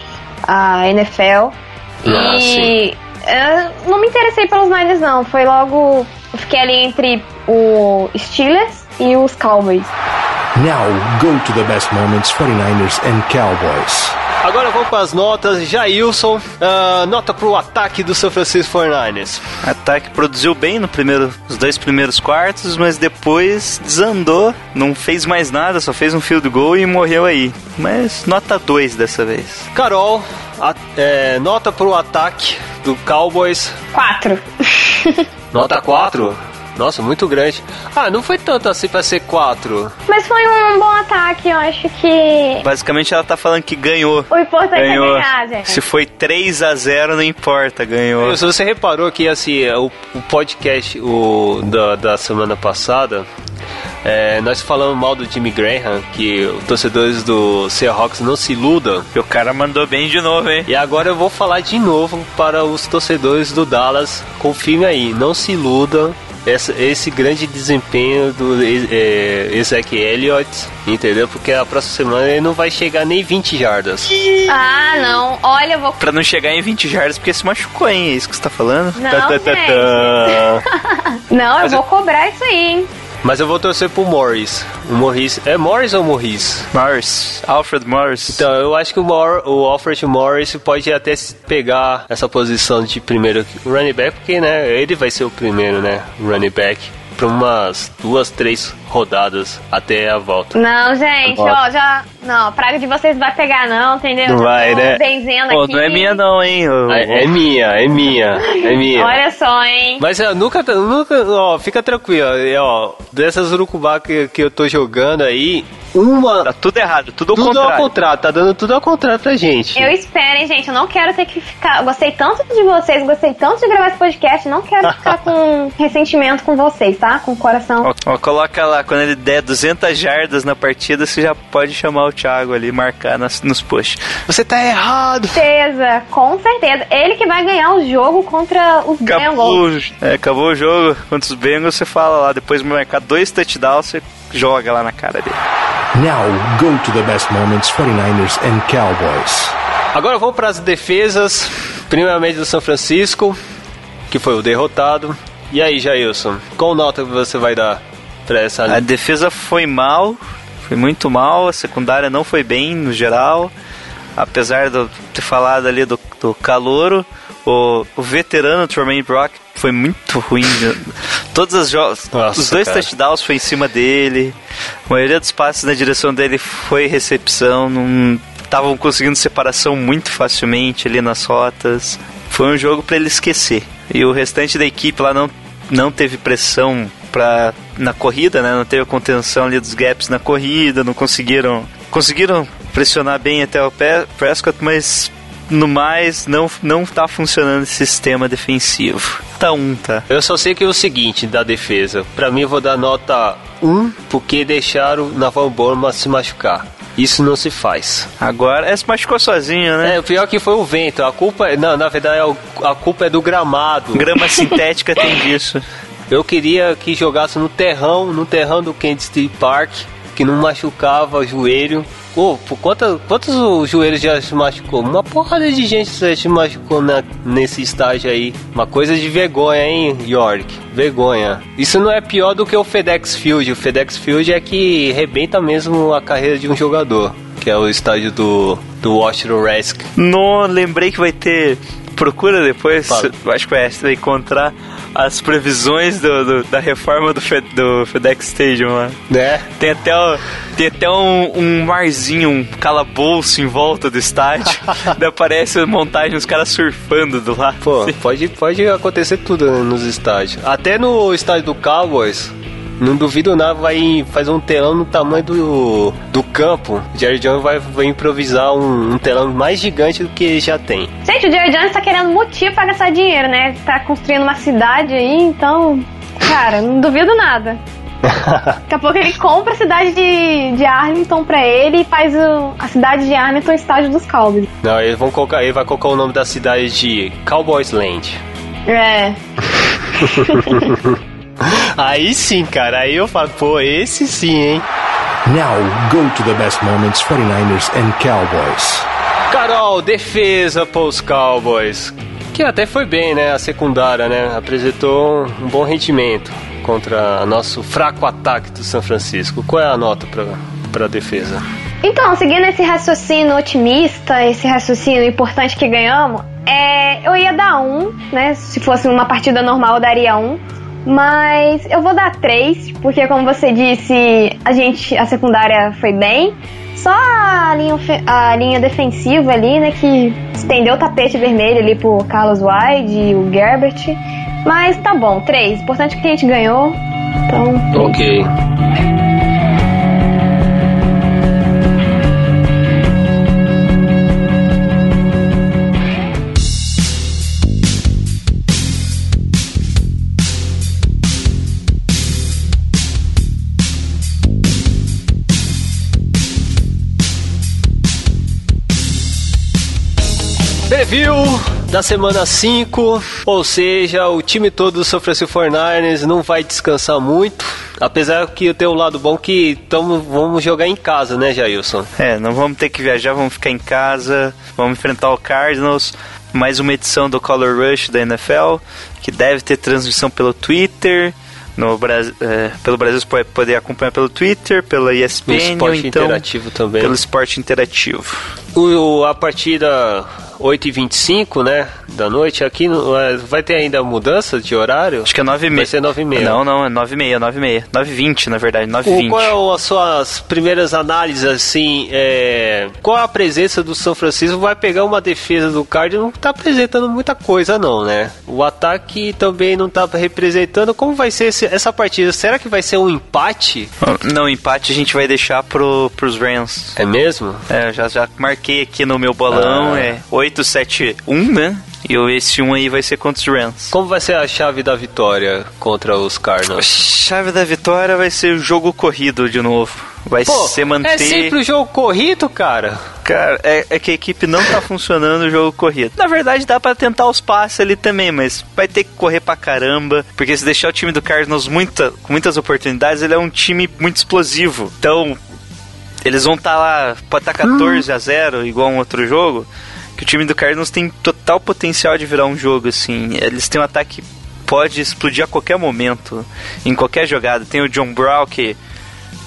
[SPEAKER 9] a NFL.
[SPEAKER 8] Ah,
[SPEAKER 9] e é, não me interessei pelos Niners não, foi logo Eu fiquei ali entre o Steelers e os Cowboys.
[SPEAKER 6] Now go to the best moments 49ers and Cowboys.
[SPEAKER 8] Agora vamos para as notas. Jailson, ah, nota pro ataque do São Francisco 49ers.
[SPEAKER 1] Ataque produziu bem no primeiro, os dois primeiros quartos, mas depois desandou, não fez mais nada, só fez um field goal e morreu aí. Mas nota 2 dessa vez.
[SPEAKER 8] Carol, a- é, nota pro ataque do Cowboys.
[SPEAKER 9] Quatro.
[SPEAKER 8] Nota 4? Nossa, muito grande. Ah, não foi tanto assim pra ser 4.
[SPEAKER 9] Mas foi um bom ataque, eu acho que.
[SPEAKER 1] Basicamente ela tá falando que ganhou.
[SPEAKER 9] O importante
[SPEAKER 1] Ganhou.
[SPEAKER 9] é ganhar, gente.
[SPEAKER 1] Se foi 3 a 0 não importa, ganhou.
[SPEAKER 8] Se você reparou que assim, o, o podcast o, da, da semana passada, é, nós falamos mal do Jimmy Graham, que os torcedores do Seahawks não se iludam.
[SPEAKER 1] E o cara mandou bem de novo, hein?
[SPEAKER 8] E agora eu vou falar de novo para os torcedores do Dallas. Confirme aí, não se iludam. Essa, esse grande desempenho do é, Ezekiel Elliott, entendeu? Porque a próxima semana ele não vai chegar nem 20 jardas.
[SPEAKER 9] Ah, não. Olha, eu vou.
[SPEAKER 1] Pra não chegar em 20 jardas, porque se machucou, hein? É isso que você tá falando?
[SPEAKER 9] Não,
[SPEAKER 8] Tá, tá, tá, tá.
[SPEAKER 9] Não, eu
[SPEAKER 8] Mas
[SPEAKER 9] vou cobrar isso aí, hein?
[SPEAKER 8] Mas eu vou torcer pro Morris. O Morris. É Morris ou Morris?
[SPEAKER 1] Morris, Alfred Morris.
[SPEAKER 8] Então, eu acho que o, Mor o Alfred Morris pode até pegar essa posição de primeiro running back, porque, né, ele vai ser o primeiro, né, running back, pra umas duas, três rodadas até a volta.
[SPEAKER 9] Não, gente,
[SPEAKER 8] Agora.
[SPEAKER 9] ó, já. Não, a praga de vocês vai pegar, não, entendeu?
[SPEAKER 8] Não vai, né?
[SPEAKER 9] Benzendo
[SPEAKER 1] Pô,
[SPEAKER 9] aqui.
[SPEAKER 1] não é minha não, hein? Eu-
[SPEAKER 8] É, é minha, é minha, é minha.
[SPEAKER 9] Olha só, hein?
[SPEAKER 8] Mas eu nunca, nunca, ó, fica tranquilo, ó, dessas urucubá que, que eu tô jogando aí, uma,
[SPEAKER 1] Tá tudo errado, tudo ao
[SPEAKER 8] tudo
[SPEAKER 1] contrário.
[SPEAKER 8] ao contrário, tá dando tudo ao contrário pra gente.
[SPEAKER 9] Eu espero, hein, gente. Eu não quero ter que ficar. eu Gostei tanto de vocês, gostei tanto de gravar esse podcast. Não quero ficar com ressentimento com vocês, tá? Com o coração.
[SPEAKER 1] Ó, ó, coloca lá, quando ele der 200 jardas na partida, você já pode chamar o Thiago ali, marcar nas, nos posts. Você tá errado!
[SPEAKER 9] certeza, com certeza. Ele que vai ganhar o jogo contra os Bengals.
[SPEAKER 1] Acabou, é, acabou o jogo contra os Bengals, você fala lá, depois de marcar dois touchdowns, você joga lá na cara dele.
[SPEAKER 6] Now go to the best moments 49ers and Cowboys.
[SPEAKER 8] Agora vamos para as defesas, primeiramente do São Francisco, que foi o derrotado. E aí, Jailson, qual nota você vai dar para essa
[SPEAKER 1] A defesa foi mal, foi muito mal, a secundária não foi bem no geral, apesar de eu ter falado ali do, do calouro, o, o veterano Tremaine Brock foi muito ruim. Todos os jogos, os dois
[SPEAKER 8] cara.
[SPEAKER 1] touchdowns foi em cima dele, a maioria dos passes na direção dele foi recepção, não estavam conseguindo separação muito facilmente ali nas rotas. Foi um jogo para ele esquecer. E o restante da equipe lá não, não teve pressão pra, na corrida, né? Não teve a contenção ali dos gaps na corrida, não conseguiram conseguiram pressionar bem até o Prescott, mas no mais não não tá funcionando esse sistema defensivo. Tá um, tá.
[SPEAKER 8] Eu só sei que é o seguinte da defesa. Pra mim eu vou dar nota 1 porque deixaram o Naval Borma se machucar. Isso não se faz.
[SPEAKER 1] Agora, é, se machucou sozinho, né?
[SPEAKER 8] É, o pior que foi o vento. A culpa, é- não, na verdade é a culpa é do gramado.
[SPEAKER 1] Grama sintética tem disso.
[SPEAKER 8] Eu queria que jogasse no terrão, no terrão do Kent Street Park, que não machucava o joelho. Pô, por quantos o joelho já se machucou? Uma porrada de gente já se machucou na- nesse estágio aí. Uma coisa de vergonha, hein, York? Vergonha. Isso não é pior do que o FedEx Field. O FedEx Field é que rebenta mesmo a carreira de um jogador. Que é o estádio do, do Washington Redskins.
[SPEAKER 1] No, lembrei que vai ter. Procura depois,
[SPEAKER 8] Fala.
[SPEAKER 1] acho que vai encontrar as previsões do, do- da reforma do, do FedEx Stadium lá.
[SPEAKER 8] Né?
[SPEAKER 1] Tem até, tem até um, um marzinho, um calabouço em volta do estádio. Daí aparece a montagem, os caras surfando do lado.
[SPEAKER 8] Pô, pode, pode acontecer tudo né, nos estádios. Até no estádio do Cowboys, não duvido nada, vai fazer um telão no tamanho do, do campo. Jerry Jones vai, vai improvisar um, um telão mais gigante do que ele já tem.
[SPEAKER 9] Gente, o Jerry Jones tá querendo motivo pra gastar dinheiro, né? Tá construindo uma cidade aí, então. Cara, não duvido nada. Daqui a pouco ele compra a cidade de, de Arlington pra ele e faz o- a cidade de Arlington estádio dos Cowboys.
[SPEAKER 8] Não, eles vão colocar, ele vai colocar o nome da cidade de Cowboys Land.
[SPEAKER 9] É.
[SPEAKER 8] Aí sim, cara, aí eu falo, pô, esse sim, hein?
[SPEAKER 6] Now go to the best moments 49ers and Cowboys.
[SPEAKER 8] Carol, defesa pros Cowboys. Que até foi bem, né? A secundária, né? Apresentou um bom rendimento contra nosso fraco ataque do São Francisco. Qual é a nota para a defesa?
[SPEAKER 9] Então, seguindo esse raciocínio otimista, esse raciocínio importante que ganhamos, é, eu ia dar um, né? Se fosse uma partida normal, eu daria um. Mas eu vou dar três, porque como você disse, a gente, a secundária foi bem. Só a linha, a linha defensiva ali, né, que estendeu o tapete vermelho ali pro Carlos White e o Gerbert. Mas tá bom, três. Importante que a gente ganhou. Então.
[SPEAKER 8] Ok. Preview da semana 5, ou seja, o time todo do São Francisco 49ers não vai descansar muito. Apesar que tem um lado bom que tamo, vamos jogar em casa, né, Jailson?
[SPEAKER 1] É, não vamos ter que viajar, vamos ficar em casa, vamos enfrentar o Cardinals. Mais uma edição do Color Rush da NFL, que deve ter transmissão pelo Twitter no Brasil, é, pelo Brasil você pode poder acompanhar pelo Twitter, pela ESPN,
[SPEAKER 8] no esporte
[SPEAKER 1] ou então
[SPEAKER 8] interativo também.
[SPEAKER 1] pelo esporte interativo.
[SPEAKER 8] O, a partida 8h25, né, da noite, aqui é, vai ter ainda mudança de horário?
[SPEAKER 1] Acho que é 9h30.
[SPEAKER 8] Vai ser 9h30.
[SPEAKER 1] Não, não, é 9h30, 9h30. 9h20, na verdade, 9h20.
[SPEAKER 8] Qual é as suas primeiras análises, assim, é, qual a presença do São Francisco? Vai pegar uma defesa do Cardinals, não tá apresentando muita coisa não, né? O ataque também não tá representando. Como vai ser esse, essa partida? Será que vai ser um empate?
[SPEAKER 1] Não, empate a gente vai deixar pro, pros Rams.
[SPEAKER 8] É mesmo?
[SPEAKER 1] É, já, já marquei aqui no meu bolão,
[SPEAKER 8] Ah.
[SPEAKER 1] é 8-7-1, né? E esse 1 aí vai ser contra os Rams.
[SPEAKER 8] Como vai ser a chave da vitória contra os
[SPEAKER 1] A
[SPEAKER 8] Cardinals?
[SPEAKER 1] chave da vitória vai ser o jogo corrido de novo. Vai
[SPEAKER 8] Pô,
[SPEAKER 1] ser manter.
[SPEAKER 8] é sempre o jogo corrido, cara.
[SPEAKER 1] Cara, é, é que a equipe não tá funcionando o jogo corrido. Na verdade, dá pra tentar os passes ali também, mas vai ter que correr pra caramba. Porque se deixar o time do Cardinals muita, com muitas oportunidades, ele é um time muito explosivo. Então, eles vão estar lá, pode estar 14 a 0, igual um outro jogo. Que o time do Cardinals tem total potencial de virar um jogo, assim. Eles têm um ataque que pode explodir a qualquer momento, em qualquer jogada. Tem o John Brown, que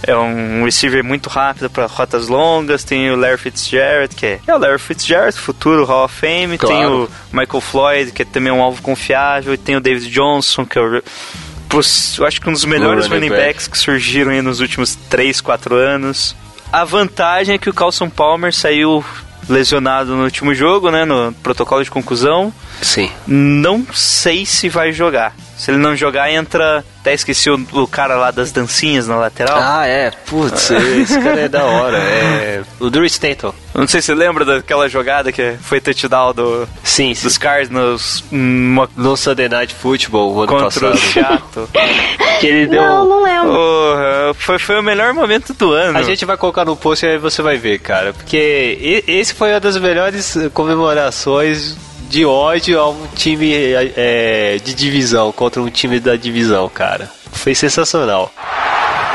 [SPEAKER 1] é um receiver muito rápido para rotas longas. Tem o Larry Fitzgerald, que é, é o Larry Fitzgerald, futuro Hall of Fame.
[SPEAKER 8] Claro.
[SPEAKER 1] Tem o Michael Floyd, que é também um alvo confiável. E tem o David Johnson, que é o. Eu acho que um dos melhores
[SPEAKER 8] running
[SPEAKER 1] running
[SPEAKER 8] back.
[SPEAKER 1] backs que surgiram aí nos últimos 3, 4 anos. A vantagem é que o Carlson Palmer saiu lesionado no último jogo, né? No protocolo de conclusão.
[SPEAKER 8] Sim.
[SPEAKER 1] Não sei se vai jogar. Se ele não jogar, entra. Até esqueci o, o cara lá das dancinhas na lateral.
[SPEAKER 8] Ah, é. Putz, esse cara é da hora. É o Drew Stanton.
[SPEAKER 1] Não sei se você lembra daquela jogada que foi touchdown do,
[SPEAKER 8] Sim, sim.
[SPEAKER 1] dos Cardinals uma,
[SPEAKER 8] No Sunday Night Football, o ano
[SPEAKER 1] contra o
[SPEAKER 8] passado.
[SPEAKER 1] Chato.
[SPEAKER 8] Que ele deu...
[SPEAKER 9] Não, não lembro.
[SPEAKER 1] Porra, foi, foi o melhor momento do ano.
[SPEAKER 8] A gente vai colocar no post e aí você vai ver, cara. Porque esse foi uma das melhores comemorações de ódio a um time eh, de divisão contra um time da divisão, cara. Foi sensacional.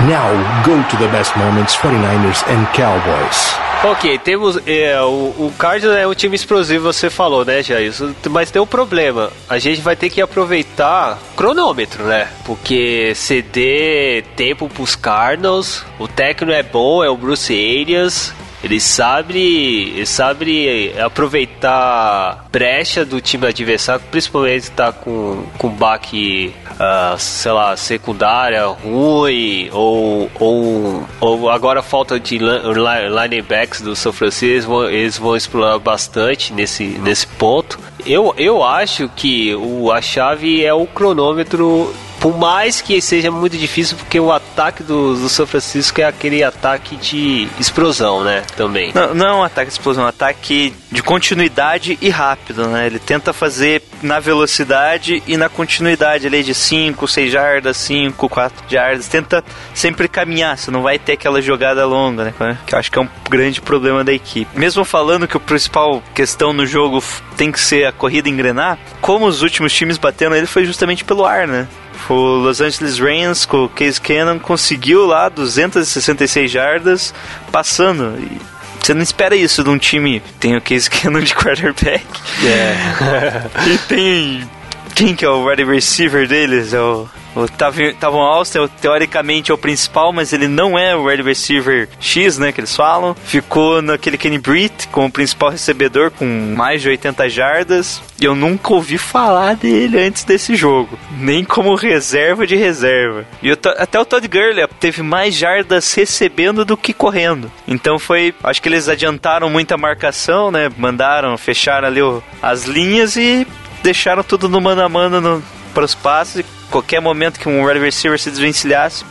[SPEAKER 6] Now go to the best moments 49ers and Cowboys.
[SPEAKER 8] Ok, temos. é, o, o Cardinals é um time explosivo, você falou, né, Jair? Mas tem um problema. A gente vai ter que aproveitar cronômetro, né? Porque ceder tempo pros Cardinals, o técnico é bom, é o Bruce Arias. Ele sabe, ele sabe aproveitar brecha do time adversário, principalmente tá com com baque, ah, sei lá, secundária ruim ou, ou, ou agora falta de li- li- linebacks do São Francisco, eles vão explorar bastante nesse, nesse ponto. Eu, eu acho que o, a chave é o cronômetro por mais que seja muito difícil, porque o ataque do, do São Francisco é aquele ataque de explosão, né? Também.
[SPEAKER 1] Não, não é um ataque de explosão, é um ataque de continuidade e rápido, né? Ele tenta fazer na velocidade e na continuidade ali de 5, 6 jardas, 5, 4 jardas. Tenta sempre caminhar, você não vai ter aquela jogada longa, né? Que eu acho que é um grande problema da equipe. Mesmo falando que o principal questão no jogo tem que ser a corrida engrenar, como os últimos times batendo ele foi justamente pelo ar, né? O Los Angeles Rams com o Case Cannon conseguiu lá 266 jardas passando. E Você não espera isso de um time. Tem o Case Keenum de quarterback.
[SPEAKER 8] É.
[SPEAKER 1] E tem. Quem que é o wide receiver deles? É o. O Tav- Tavon Austin, teoricamente, é o principal, mas ele não é o wide receiver X, né, que eles falam. Ficou naquele Kenny Britt como principal recebedor, com mais de 80 jardas. E eu nunca ouvi falar dele antes desse jogo. Nem como reserva de reserva. E até o Todd Gurley teve mais jardas recebendo do que correndo. Então foi... Acho que eles adiantaram muita marcação, né? Mandaram, fecharam ali o- as linhas e deixaram tudo no mano a mano no, para os passes. E qualquer momento que um wide receiver se desvencilhasse,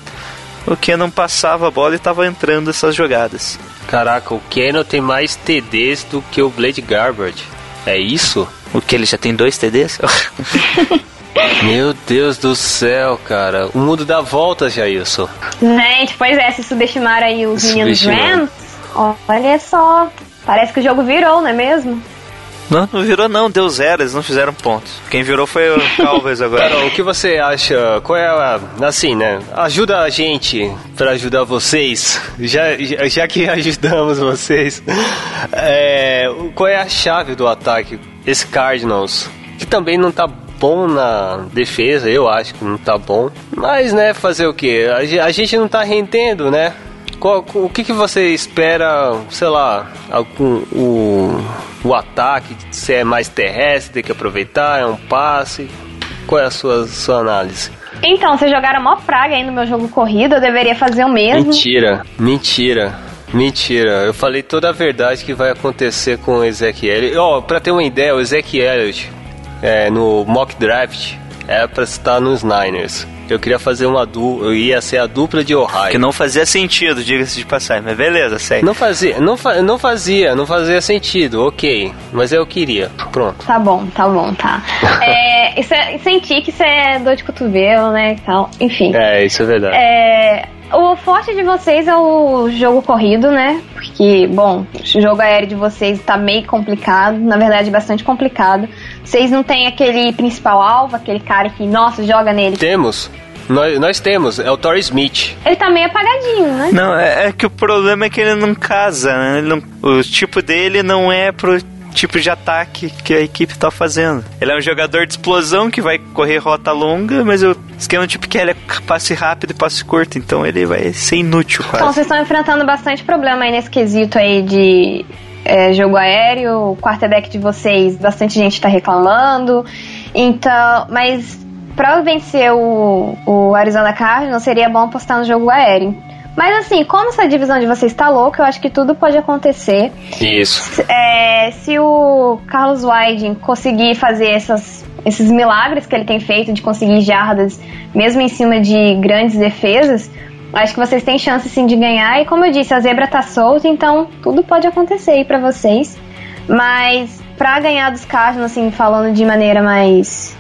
[SPEAKER 1] o Kenan passava a bola e estava entrando essas jogadas.
[SPEAKER 8] Caraca, o Keno tem mais TDs do que o Blade Garbage. É isso?
[SPEAKER 1] O que ele já tem dois TDs?
[SPEAKER 8] Meu Deus do céu, cara. O mundo dá voltas, Jailson.
[SPEAKER 9] Gente, pois é, se subestimaram aí os meninos. Rams, olha só. Parece que o jogo virou, não é mesmo?
[SPEAKER 1] Não, não virou não, deu zero, eles não fizeram pontos. Quem virou foi o Cowboys agora.
[SPEAKER 8] O que você acha? Qual é a. Assim, né? Ajuda a gente pra ajudar vocês. Já, já, que ajudamos vocês. É, qual é a chave do ataque? Esse Cardinals. Que também não tá bom na defesa, eu acho que não tá bom. Mas, né, fazer o quê? A gente não tá rendendo, né? Qual- o que, que você espera, sei lá, algum, o, o ataque, se é mais terrestre, tem que aproveitar, é um passe? Qual é a sua, sua análise?
[SPEAKER 9] Então, vocês jogaram mó praga aí no meu jogo corrido, eu deveria fazer o mesmo.
[SPEAKER 8] Mentira, mentira, mentira. Eu falei toda a verdade que vai acontecer com o Ezequiel. Ó, pra ter uma ideia, o Ezequiel é, no mock draft era pra estar nos Niners. Eu queria fazer uma dupla, eu ia ser a dupla de Ohio.
[SPEAKER 1] Que não fazia sentido, diga-se de passagem, mas beleza, segue.
[SPEAKER 8] Não fazia, não, fa não fazia, não fazia sentido, ok. Mas eu queria, pronto.
[SPEAKER 9] Tá bom, tá bom, tá. É, isso é, senti que isso é dor de cotovelo, né, e tal. Enfim.
[SPEAKER 8] É, isso é verdade.
[SPEAKER 9] É, o forte de vocês é o jogo corrido, né? Porque, bom, o jogo aéreo de vocês tá meio complicado, na verdade, bastante complicado. Vocês não têm aquele principal alvo, aquele cara que, nossa, joga nele.
[SPEAKER 8] Temos, nós, nós temos, é o Torrey Smith.
[SPEAKER 9] Ele tá meio apagadinho, né?
[SPEAKER 1] Não, é, é que o problema é que ele não casa, né? Ele não- o tipo dele não é pro tipo de ataque que a equipe tá fazendo. Ele é um jogador de explosão que vai correr rota longa, mas o esquema tipo que ele é passe rápido e passe curto, então ele vai ser inútil
[SPEAKER 9] Então,
[SPEAKER 1] quase.
[SPEAKER 9] vocês estão enfrentando bastante problema aí nesse quesito aí de é, jogo aéreo, o quarterback de vocês, bastante gente tá reclamando. Então, mas pra vencer o, o Arizona Cardinals seria bom apostar no jogo aéreo. Mas assim, como essa divisão de vocês tá louca, eu acho que tudo pode acontecer.
[SPEAKER 8] Isso.
[SPEAKER 9] É, se o Carlos White conseguir fazer essas, esses milagres que ele tem feito de conseguir jardas, mesmo em cima de grandes defesas, acho que vocês têm chance sim de ganhar. E como eu disse, a zebra tá solta, então tudo pode acontecer aí pra vocês. Mas pra ganhar dos Cardinals, assim, falando de maneira mais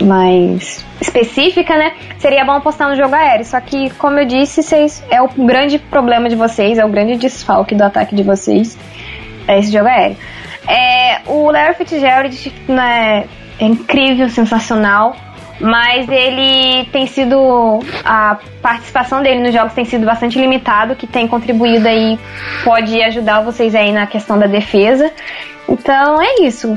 [SPEAKER 9] mais específica, né? Seria bom apostar no jogo aéreo. Só que, como eu disse, vocês, é o grande problema de vocês, é o grande desfalque do ataque de vocês. É esse jogo aéreo. É, o Larry Fitzgerald né, é incrível, sensacional. Mas ele tem sido. A participação dele nos jogos tem sido bastante limitado, que tem contribuído aí, pode ajudar vocês aí na questão da defesa. Então é isso.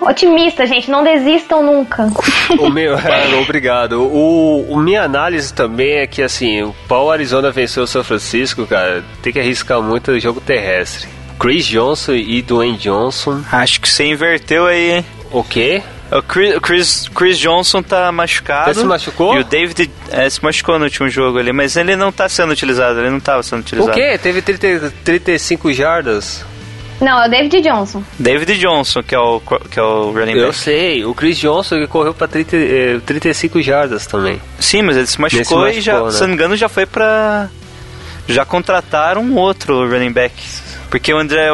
[SPEAKER 9] Otimista, gente, não desistam nunca.
[SPEAKER 8] O meu, é, obrigado. O, o minha análise também é que assim, o pau Arizona venceu o São Francisco, cara, tem que arriscar muito o jogo terrestre. Chris Johnson e Dwayne Johnson.
[SPEAKER 1] Acho que você inverteu aí, hein?
[SPEAKER 8] O quê?
[SPEAKER 1] O Chris, Chris, Chris Johnson tá machucado.
[SPEAKER 8] Ele se machucou?
[SPEAKER 1] E o David é, se machucou no último jogo ali, mas ele não tá sendo utilizado, ele não tava sendo
[SPEAKER 8] O
[SPEAKER 1] utilizado.
[SPEAKER 8] quê? Teve 30, 35 jardas.
[SPEAKER 9] Não, é o David Johnson.
[SPEAKER 1] David Johnson, que é o, que é o running
[SPEAKER 8] Eu
[SPEAKER 1] back.
[SPEAKER 8] sei, o Chris Johnson ele correu pra 30, eh, 35 jardas também.
[SPEAKER 1] Sim, mas ele se machucou,
[SPEAKER 8] Ele se
[SPEAKER 1] e já,
[SPEAKER 8] machucou, né?
[SPEAKER 1] se não me engano, já foi pra. Já contrataram um outro running back. Porque o André.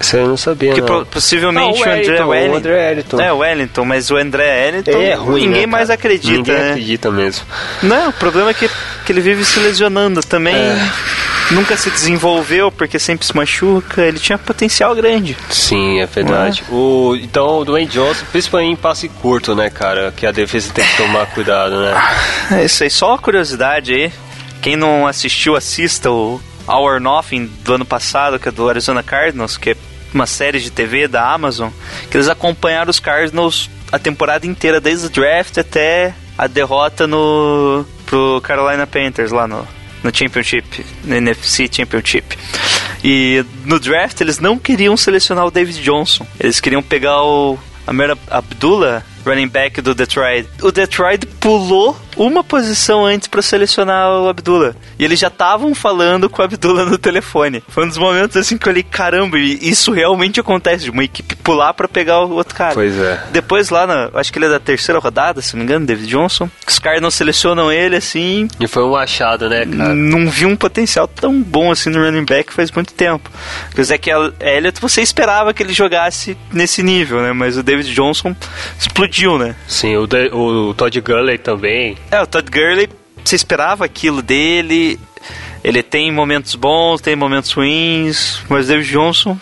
[SPEAKER 8] Isso eu não sabia,
[SPEAKER 1] Que
[SPEAKER 8] não.
[SPEAKER 1] possivelmente
[SPEAKER 8] Ah, o
[SPEAKER 1] o André
[SPEAKER 8] Wellington, o. André Wellington.
[SPEAKER 1] É, o Wellington, mas o André Wellington.
[SPEAKER 8] É ruim,
[SPEAKER 1] Ninguém
[SPEAKER 8] né,
[SPEAKER 1] mais acredita,
[SPEAKER 8] Ninguém
[SPEAKER 1] né?
[SPEAKER 8] acredita mesmo.
[SPEAKER 1] Não, o problema é que, que ele vive se lesionando também.
[SPEAKER 8] É.
[SPEAKER 1] Nunca se desenvolveu porque sempre se machuca. Ele tinha potencial grande.
[SPEAKER 8] Sim, é verdade. O, então, o Dwayne Johnson, principalmente em passe curto, né, cara? Que a defesa tem que tomar cuidado, né?
[SPEAKER 1] É isso aí, só uma curiosidade aí. Quem não assistiu, assista o All or Nothing do ano passado, que é do Arizona Cardinals, que é uma série de TV da Amazon, que eles acompanharam os Cardinals a temporada inteira, desde o draft até a derrota no pro Carolina Panthers lá no, no Championship, no NFC Championship. E no draft eles não queriam selecionar o David Johnson, eles queriam pegar o Amer Abdullah, running back do Detroit. O Detroit pulou uma posição antes para selecionar o Abdullah. E eles já estavam falando com o Abdullah no telefone. Foi um dos momentos assim que eu olhei, caramba, e isso realmente acontece, de uma equipe pular para pegar o outro cara.
[SPEAKER 8] Pois é.
[SPEAKER 1] Depois lá, na, acho que ele é da terceira rodada, se não me engano, David Johnson. Os caras não selecionam ele assim.
[SPEAKER 8] E foi um achado, né, cara?
[SPEAKER 1] Não vi um potencial tão bom assim no running back faz muito tempo. Porque o Zach Elliott, você esperava que ele jogasse nesse nível, né? Mas o David Johnson explodiu, né?
[SPEAKER 8] Sim, o, de- o Todd Gurley também.
[SPEAKER 1] É, o Todd Gurley, você esperava aquilo dele. Ele tem momentos bons, tem momentos ruins, mas David Johnson,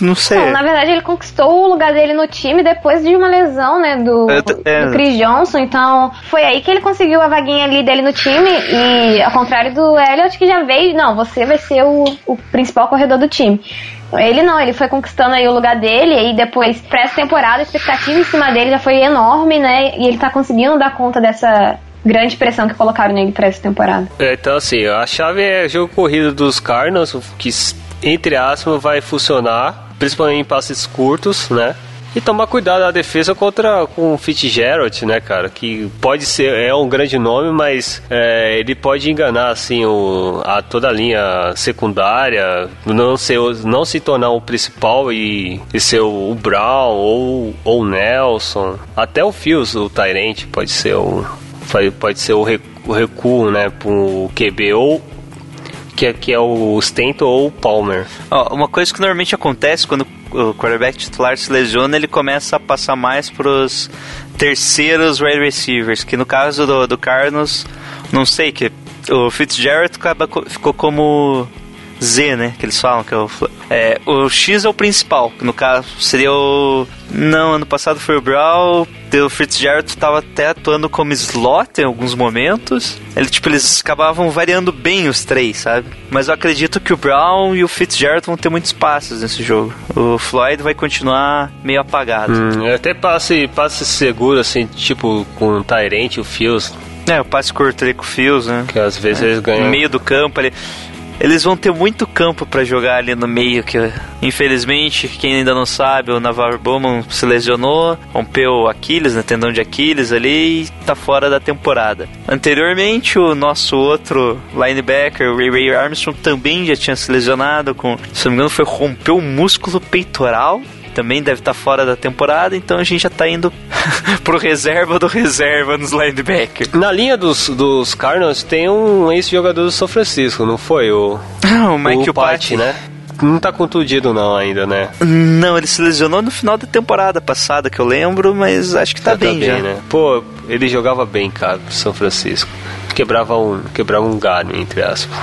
[SPEAKER 1] não sei.
[SPEAKER 9] Bom, na verdade, ele conquistou o lugar dele no time depois de uma lesão, né, do,
[SPEAKER 1] É, é.
[SPEAKER 9] do Chris Johnson. Então, foi aí que ele conseguiu a vaguinha ali dele no time. E, ao contrário do Elliott, que já veio, não, você vai ser o, o principal corredor do time. Ele não, ele foi conquistando aí o lugar dele, e depois, pra essa temporada, a expectativa em cima dele já foi enorme, né? E ele tá conseguindo dar conta dessa grande pressão que colocaram nele pra essa temporada.
[SPEAKER 8] É, então, assim, a chave é jogo corrido dos Cardinals, que, entre aspas, vai funcionar, principalmente em passes curtos, né? E tomar cuidado na defesa contra com o Fitzgerald, né, cara? Que pode ser, é um grande nome, mas é, ele pode enganar, assim, o, a toda a linha secundária, não, ser, não se tornar o principal e, e ser o, o Brown ou o Nelson. Até o Fields, o Tyrant, pode ser o, pode- ser o recu- o recuo, né, pro QB ou que que é o Stanton ou o Palmer.
[SPEAKER 1] Ó, uma coisa que normalmente acontece quando o quarterback titular se lesiona, ele começa a passar mais pros terceiros wide receivers, que no caso do, do Cardinals, não sei, que o Fitzgerald acaba co- ficou como Z, né, que eles falam, que é o, é, o X é o principal, que no caso seria o... Não, ano passado foi o Brown, o Fitzgerald estava até atuando como slot em alguns momentos. Ele, tipo, eles acabavam variando bem os três, sabe? Mas eu acredito que o Brown e o Fitzgerald vão ter muitos passes nesse jogo. O Floyd vai continuar meio apagado.
[SPEAKER 8] Hum, até passe, passe seguro, assim, tipo com o Tyrant e o Fields,
[SPEAKER 1] É, o passe curto ali com o Fios, né?
[SPEAKER 8] que às vezes eles
[SPEAKER 1] No
[SPEAKER 8] ganham.
[SPEAKER 1] meio do campo ali. Eles vão ter muito campo pra jogar ali no meio, que infelizmente, quem ainda não sabe, o Navarro Bowman se lesionou, rompeu o Aquiles, né, tendão de Aquiles ali e tá fora da temporada. Anteriormente, o nosso outro linebacker, o Ray Ray Armstrong, também já tinha se lesionado com, se não me engano, foi romper o músculo peitoral. Também deve estar fora da temporada, então a gente já tá indo pro reserva do reserva nos linebackers.
[SPEAKER 8] Na linha dos, dos Cardinals tem um ex-jogador do São Francisco, não foi? O,
[SPEAKER 1] o Mike
[SPEAKER 8] o Patti, né? Não tá contundido não ainda, né?
[SPEAKER 1] Não, ele se lesionou no final da temporada passada, que eu lembro, mas acho que tá, bem, já.
[SPEAKER 8] né? Pô, ele jogava bem, cara, pro São Francisco. Quebrava um, quebrava um galho, entre aspas.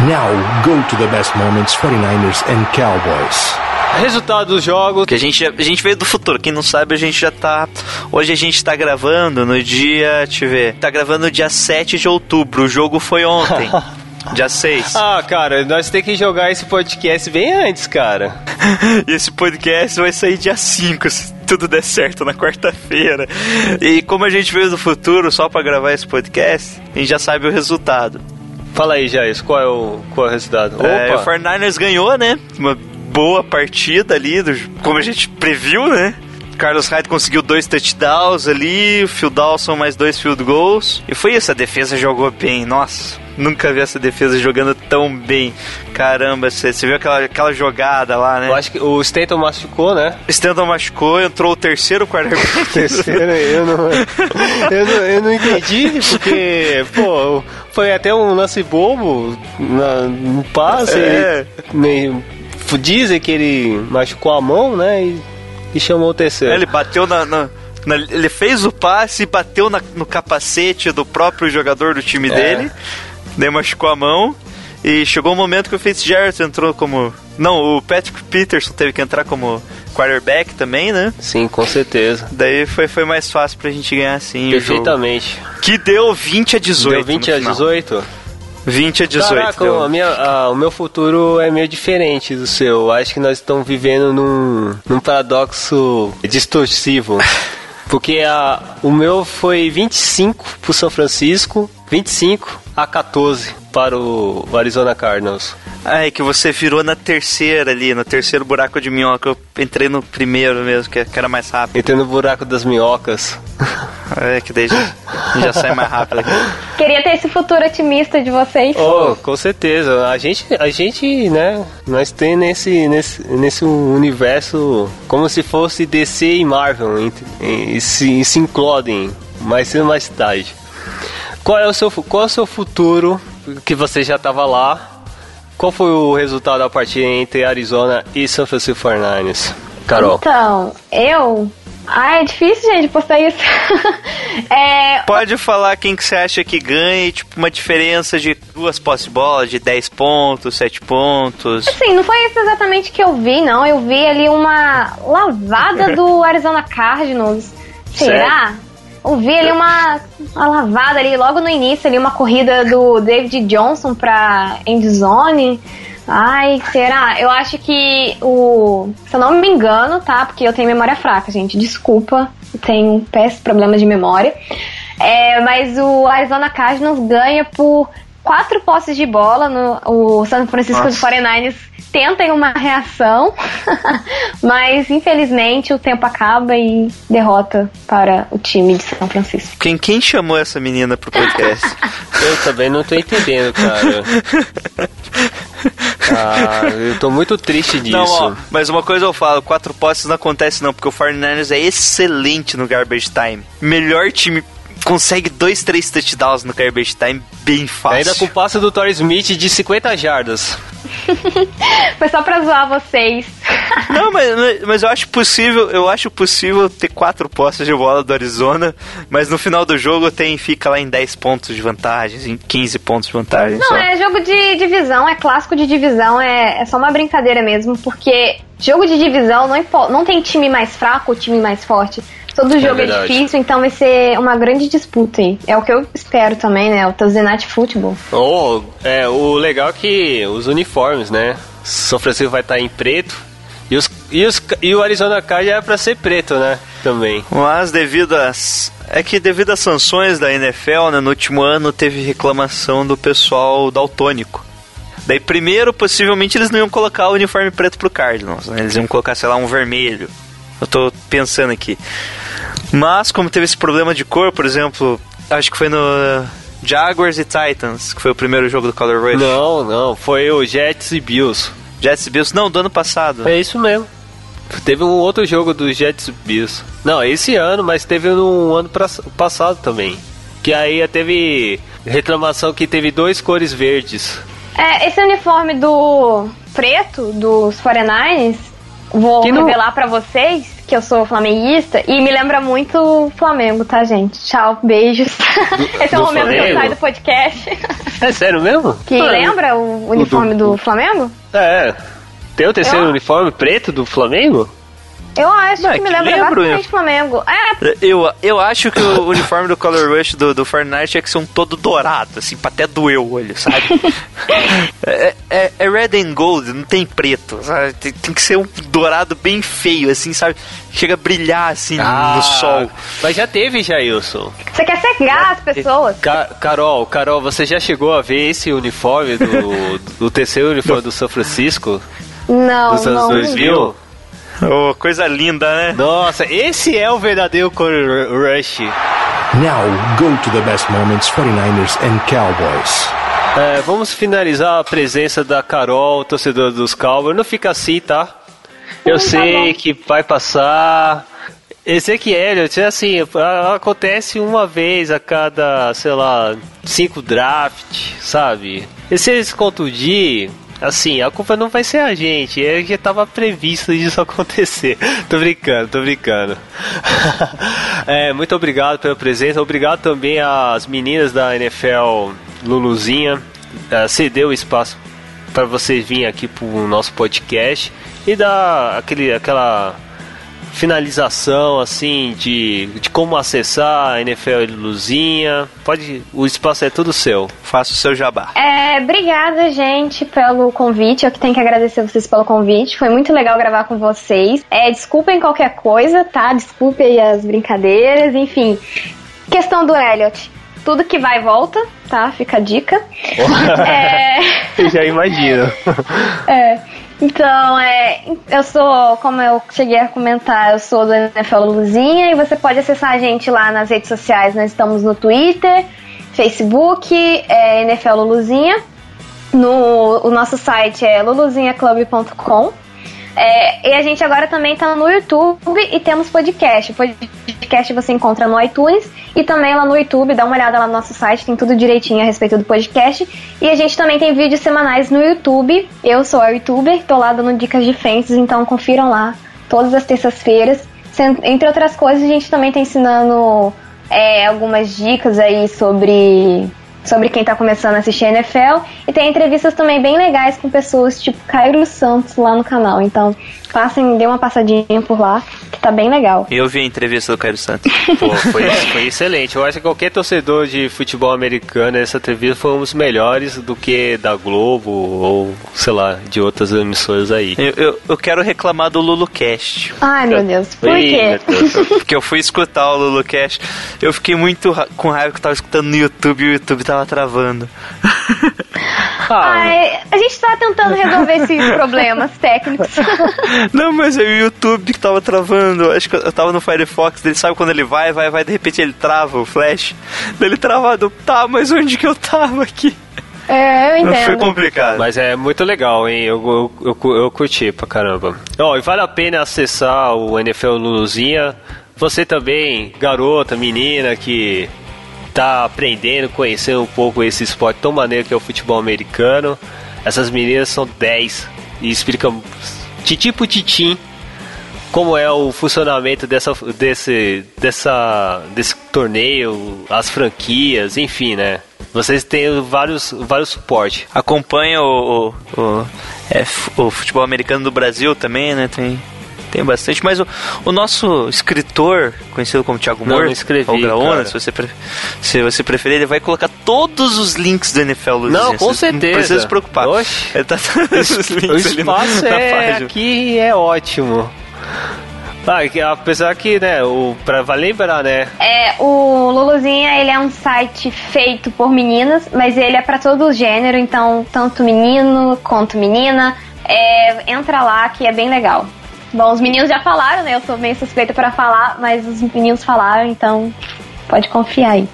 [SPEAKER 6] Now go to the best moments 49ers and Cowboys.
[SPEAKER 8] Resultado dos jogos.
[SPEAKER 1] Que a gente, a gente veio do futuro, quem não sabe, a gente já tá. Hoje a gente tá gravando no dia. Deixa eu ver. Tá gravando dia 7 de outubro. O jogo foi ontem. dia 6.
[SPEAKER 8] Ah, cara, nós temos que jogar esse podcast bem antes, cara.
[SPEAKER 1] E esse podcast vai sair dia 5, se tudo der certo, na quarta-feira. E como a gente veio do futuro só pra gravar esse podcast, a gente já sabe o resultado.
[SPEAKER 8] Fala aí, Jair, qual é o, qual é o resultado?
[SPEAKER 1] É, o
[SPEAKER 8] Opa!
[SPEAKER 1] 49ers ganhou, né? Uma boa partida ali, como a gente previu, né? Carlos Hyde conseguiu dois touchdowns ali, o Phil Dawson mais dois field goals. E foi isso, a defesa jogou bem. Nossa, nunca vi essa defesa jogando tão bem. Caramba, você você viu aquela, aquela jogada lá, né?
[SPEAKER 8] Eu acho que o Stanton machucou, né?
[SPEAKER 1] Stanton machucou, entrou o terceiro quarterback.
[SPEAKER 8] Terceiro, eu não, eu não, eu não entendi, porque, pô, foi até um lance bobo na, no passe.
[SPEAKER 1] É.
[SPEAKER 8] meio- dizem que ele machucou a mão, né? E, e chamou o terceiro.
[SPEAKER 1] Ele bateu na, na- na- Ele fez o passe e bateu na- no capacete do próprio jogador do time
[SPEAKER 8] É.
[SPEAKER 1] dele. Daí machucou a mão. E chegou o momento que o Fitzgerald entrou como. Não, o Patrick Peterson teve que entrar como quarterback também, né?
[SPEAKER 8] Sim, com certeza.
[SPEAKER 1] Daí foi, foi mais fácil pra gente ganhar assim.
[SPEAKER 8] Perfeitamente.
[SPEAKER 1] Que deu 20 a 18.
[SPEAKER 8] Deu 20
[SPEAKER 1] no
[SPEAKER 8] a
[SPEAKER 1] final.
[SPEAKER 8] 18?
[SPEAKER 1] 20 a 18.
[SPEAKER 8] Caraca, a minha, a- o meu futuro é meio diferente do seu. Eu Acho que nós estamos vivendo num, num paradoxo distorsivo. Porque a, o meu foi 25 pro São Francisco, 25 a 14 para o Arizona Cardinals.
[SPEAKER 1] Ai, que você virou na terceira ali, no terceiro buraco de minhoca. Eu entrei no primeiro mesmo, que, era mais rápido.
[SPEAKER 8] Entrei no buraco das minhocas.
[SPEAKER 1] É, que daí já, já sai mais rápido aqui.
[SPEAKER 9] Queria ter esse futuro otimista de vocês.
[SPEAKER 8] Oh, com certeza. A gente, a gente, né? Nós tem nesse, nesse, nesse universo como se fosse DC e Marvel e, e se, e se inclodem mais cedo mais tarde. Qual é o seu, qual é o seu futuro que você já estava lá? Qual foi o resultado da partida entre Arizona e San Francisco 49ers? Carol.
[SPEAKER 9] Então, eu. Ah, é difícil, gente, postar isso. é,
[SPEAKER 1] Pode falar quem que você acha que ganha, e, tipo, uma diferença de duas posse de bola, de 10 pontos, 7 pontos.
[SPEAKER 9] Assim, não foi isso exatamente que eu vi, não. Eu vi ali uma lavada do Arizona Cardinals. Será? Eu vi ali uma, uma lavada ali logo no início, ali uma corrida do David Johnson pra endzone. Ai, será? Eu acho que o. Se eu não me engano, tá? Porque eu tenho memória fraca, gente. Desculpa. Tenho péssimo problema de memória. É, mas o Arizona Cardinals ganha por quatro posses de bola. No, o San Francisco
[SPEAKER 1] Nossa.
[SPEAKER 9] 49ers tenta em uma reação, mas infelizmente o tempo acaba e derrota para o time de São Francisco.
[SPEAKER 1] Quem, quem chamou essa menina pro podcast?
[SPEAKER 8] Eu também não tô entendendo, cara. Ah, eu tô muito triste disso.
[SPEAKER 1] Não, ó, mas uma coisa eu falo, quatro posses não acontece não, porque o 49ers é excelente no garbage time. Melhor time consegue dois, três touchdowns no garbage time bem fácil.
[SPEAKER 8] Ainda com o passe do Torrey Smith de 50 jardas.
[SPEAKER 9] Foi só pra zoar vocês.
[SPEAKER 1] Não, mas, mas- eu acho possível, eu acho possível ter quatro posses de bola do Arizona, mas no final do jogo tem fica lá em 10 pontos de vantagem, em 15 pontos de vantagem
[SPEAKER 9] Não,
[SPEAKER 1] só.
[SPEAKER 9] é jogo de divisão, é clássico de divisão, é, é só uma brincadeira mesmo, porque jogo de divisão não, não tem time mais fraco ou time mais forte. Todo jogo é,
[SPEAKER 8] verdade.
[SPEAKER 9] difícil, então vai ser uma grande disputa aí. É o que eu espero também, né? O Night Football.
[SPEAKER 8] Oh, é, o legal é que os uniformes, né? São Francisco vai estar em preto. E, os, e, os, e o Arizona Card é pra ser preto, né? Também.
[SPEAKER 1] Mas devido às. É que devido às sanções da NFL, né, no último ano teve reclamação do pessoal daltônico. Daí primeiro, possivelmente, eles não iam colocar o uniforme preto pro Cardinals, né? Eles iam colocar, sei lá, um vermelho. Eu tô pensando aqui. Mas, como teve esse problema de cor, por exemplo, acho que foi no Jaguars e Titans, que foi o primeiro jogo do Color Rush.
[SPEAKER 8] Não, não. Foi o Jets e Bills.
[SPEAKER 1] Jets e Bills, não, do ano passado.
[SPEAKER 8] É isso mesmo. Teve um outro jogo do Jets e Bills. Não, esse ano, mas teve no ano pra- passado também. Que aí teve reclamação que teve dois cores verdes.
[SPEAKER 9] É, esse uniforme do preto dos 49ers, vou
[SPEAKER 8] Que não-
[SPEAKER 9] revelar pra vocês que eu sou flamenguista e me lembra muito o Flamengo, tá, gente? Tchau, beijos. esse é o
[SPEAKER 8] do
[SPEAKER 9] momento que eu
[SPEAKER 8] Flamengo?
[SPEAKER 9] saio do podcast.
[SPEAKER 8] É sério mesmo?
[SPEAKER 9] Que
[SPEAKER 8] Ah,
[SPEAKER 9] lembra o uniforme do Flamengo?
[SPEAKER 8] É. Tem o terceiro
[SPEAKER 9] Eu-
[SPEAKER 8] uniforme preto do Flamengo?
[SPEAKER 9] Eu acho
[SPEAKER 1] Não, é
[SPEAKER 9] que me
[SPEAKER 1] que
[SPEAKER 9] lembra
[SPEAKER 1] lembro,
[SPEAKER 9] bastante
[SPEAKER 1] eu-
[SPEAKER 9] Flamengo. É,
[SPEAKER 1] Eu, eu acho que o uniforme do Color Rush do, do Fortnite tinha que ser um todo dourado, assim, pra até doer o olho, sabe? é, é, é red and gold, não tem preto, sabe? Tem, tem que ser um dourado bem feio, assim, sabe? Chega a brilhar, assim, no sol.
[SPEAKER 8] Mas já teve, Jailson.
[SPEAKER 9] você quer cegar as pessoas.
[SPEAKER 8] Ca- Carol, Carol, você já chegou a ver esse uniforme do, do terceiro uniforme do São Francisco?
[SPEAKER 9] Não,
[SPEAKER 8] Dos anos
[SPEAKER 9] não.
[SPEAKER 8] 2000?
[SPEAKER 1] Oh, coisa linda, né?
[SPEAKER 8] Nossa, esse é o verdadeiro Color Rush.
[SPEAKER 6] Now go to the best moments 49ers and Cowboys.
[SPEAKER 8] É, vamos finalizar a presença da Carol, torcedora dos Cowboys. Não fica assim, tá? Eu
[SPEAKER 9] Não, tá
[SPEAKER 8] sei
[SPEAKER 9] bom.
[SPEAKER 8] que vai passar. Ezequiel, assim, a- acontece uma vez a cada, sei lá, cinco draft, sabe? E se eles contundir, assim, a culpa não vai ser a gente, é que tava previsto isso acontecer. tô brincando, tô brincando. é, muito obrigado pela presença, obrigado também às meninas da NFL Luluzinha, eh, cedeu o espaço para vocês virem aqui pro nosso podcast e dar aquele, aquela finalização, assim, de, de como acessar a NFL Luzinha. Pode, o espaço é todo seu.
[SPEAKER 1] Faça o seu jabá.
[SPEAKER 9] É, obrigada, gente, pelo convite. Eu que tenho que agradecer vocês pelo convite. Foi muito legal gravar com vocês. É, desculpem qualquer coisa, tá? Desculpem as brincadeiras, enfim. Questão do Elliot. Tudo que vai volta, tá? Fica a dica. é...
[SPEAKER 8] Já imagino.
[SPEAKER 9] É. Então, é, eu sou, como eu cheguei a comentar, eu sou do NFL Luzinha e você pode acessar a gente lá nas redes sociais. Nós estamos no Twitter, Facebook, é, NFL Luluzinha. No, o nosso site é luluzinhaclub.com. É, e a gente agora também está no YouTube e temos podcast. Podcast você encontra no iTunes e também lá no YouTube. Dá uma olhada lá no nosso site, tem tudo direitinho a respeito do podcast. E a gente também tem vídeos semanais no YouTube. Eu sou a youtuber, tô lá dando dicas de fences, então confiram lá todas as terças-feiras. Entre outras coisas, a gente também tá ensinando é, algumas dicas aí sobre sobre quem tá começando a assistir a NFL. E tem entrevistas também bem legais com pessoas tipo Cairo Santos lá no canal. Então, passem, dê uma passadinha por lá, que tá bem legal.
[SPEAKER 1] Eu vi a entrevista do Cairo Santos.
[SPEAKER 8] Pô, foi, foi excelente. Eu acho que qualquer torcedor de futebol americano, essa entrevista foi um dos melhores do que da Globo ou, sei lá, de outras emissoras aí.
[SPEAKER 1] Eu, eu, eu quero reclamar do LuluCast.
[SPEAKER 9] Ai, meu Deus, por
[SPEAKER 8] Ih,
[SPEAKER 9] quê?
[SPEAKER 8] Deus.
[SPEAKER 1] Porque eu fui escutar o LuluCast. Eu fiquei muito ra- com raiva que eu tava escutando no YouTube e o YouTube tava travando.
[SPEAKER 9] Ai, a gente tá tentando resolver esses problemas técnicos.
[SPEAKER 1] Não, mas é o YouTube que tava travando. Acho que eu tava no Firefox, ele sabe quando ele vai, vai, vai, de repente ele trava o flash. Ele travado, tá, mas onde que eu tava aqui?
[SPEAKER 9] É, eu
[SPEAKER 1] Foi
[SPEAKER 9] entendo.
[SPEAKER 1] complicado.
[SPEAKER 8] Mas é muito legal, hein? Eu, eu, eu, eu curti pra caramba. Ó, e vale a pena acessar o NFL Luluzinha. Você também, garota, menina que tá aprendendo, conhecendo um pouco esse esporte tão maneiro que é o futebol americano. Essas meninas são 10 e explicam titim por titim como é o funcionamento dessa, desse, dessa, desse torneio, as franquias, enfim, né? Vocês têm vários, vários suportes.
[SPEAKER 1] Acompanha o, o, o, é, o futebol americano do Brasil também, né? Tem, tem bastante. Mas o, o nosso escritor, conhecido como Thiago Moura,
[SPEAKER 8] não escrevi,
[SPEAKER 1] ou Graona, se você, pre- se você preferir, ele vai colocar todos os links do NFL Luzinha.
[SPEAKER 8] Não, com
[SPEAKER 1] Você
[SPEAKER 8] certeza.
[SPEAKER 1] Não precisa se preocupar.
[SPEAKER 8] Oxe.
[SPEAKER 1] Ele tá todos os
[SPEAKER 8] O
[SPEAKER 1] na-
[SPEAKER 8] espaço
[SPEAKER 1] na
[SPEAKER 8] é
[SPEAKER 1] página.
[SPEAKER 8] aqui é ótimo. Ah, que apesar que, né, o, pra vale lembrar, né?
[SPEAKER 9] É, o Luluzinha, ele é um site feito por meninas, mas ele é pra todo o gênero, então tanto menino quanto menina. É, entra lá que é bem legal. Bom, os meninos já falaram, né? Eu sou meio suspeita pra falar, mas os meninos falaram, então pode confiar aí.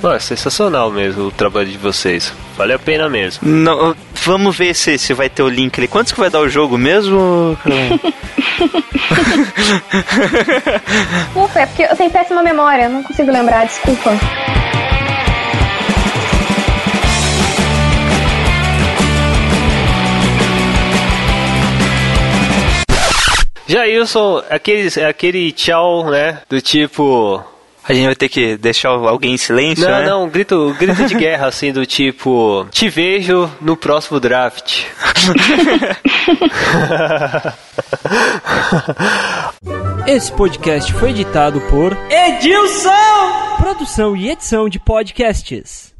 [SPEAKER 8] Pô, é sensacional mesmo o trabalho de vocês. Vale a pena mesmo.
[SPEAKER 1] Não, vamos ver se, se vai ter o link ali. Quantos que vai dar o jogo mesmo?
[SPEAKER 9] Ufa, é porque eu tenho péssima memória, não consigo lembrar, desculpa.
[SPEAKER 8] Jailson, aquele, aquele tchau, né? Do tipo.
[SPEAKER 1] A gente vai ter que deixar alguém em silêncio,
[SPEAKER 8] Não,
[SPEAKER 1] né?
[SPEAKER 8] não, grito, grito de guerra, assim, do tipo. Te vejo no próximo draft.
[SPEAKER 10] Esse podcast foi editado por Edilson! Produção e edição de podcasts.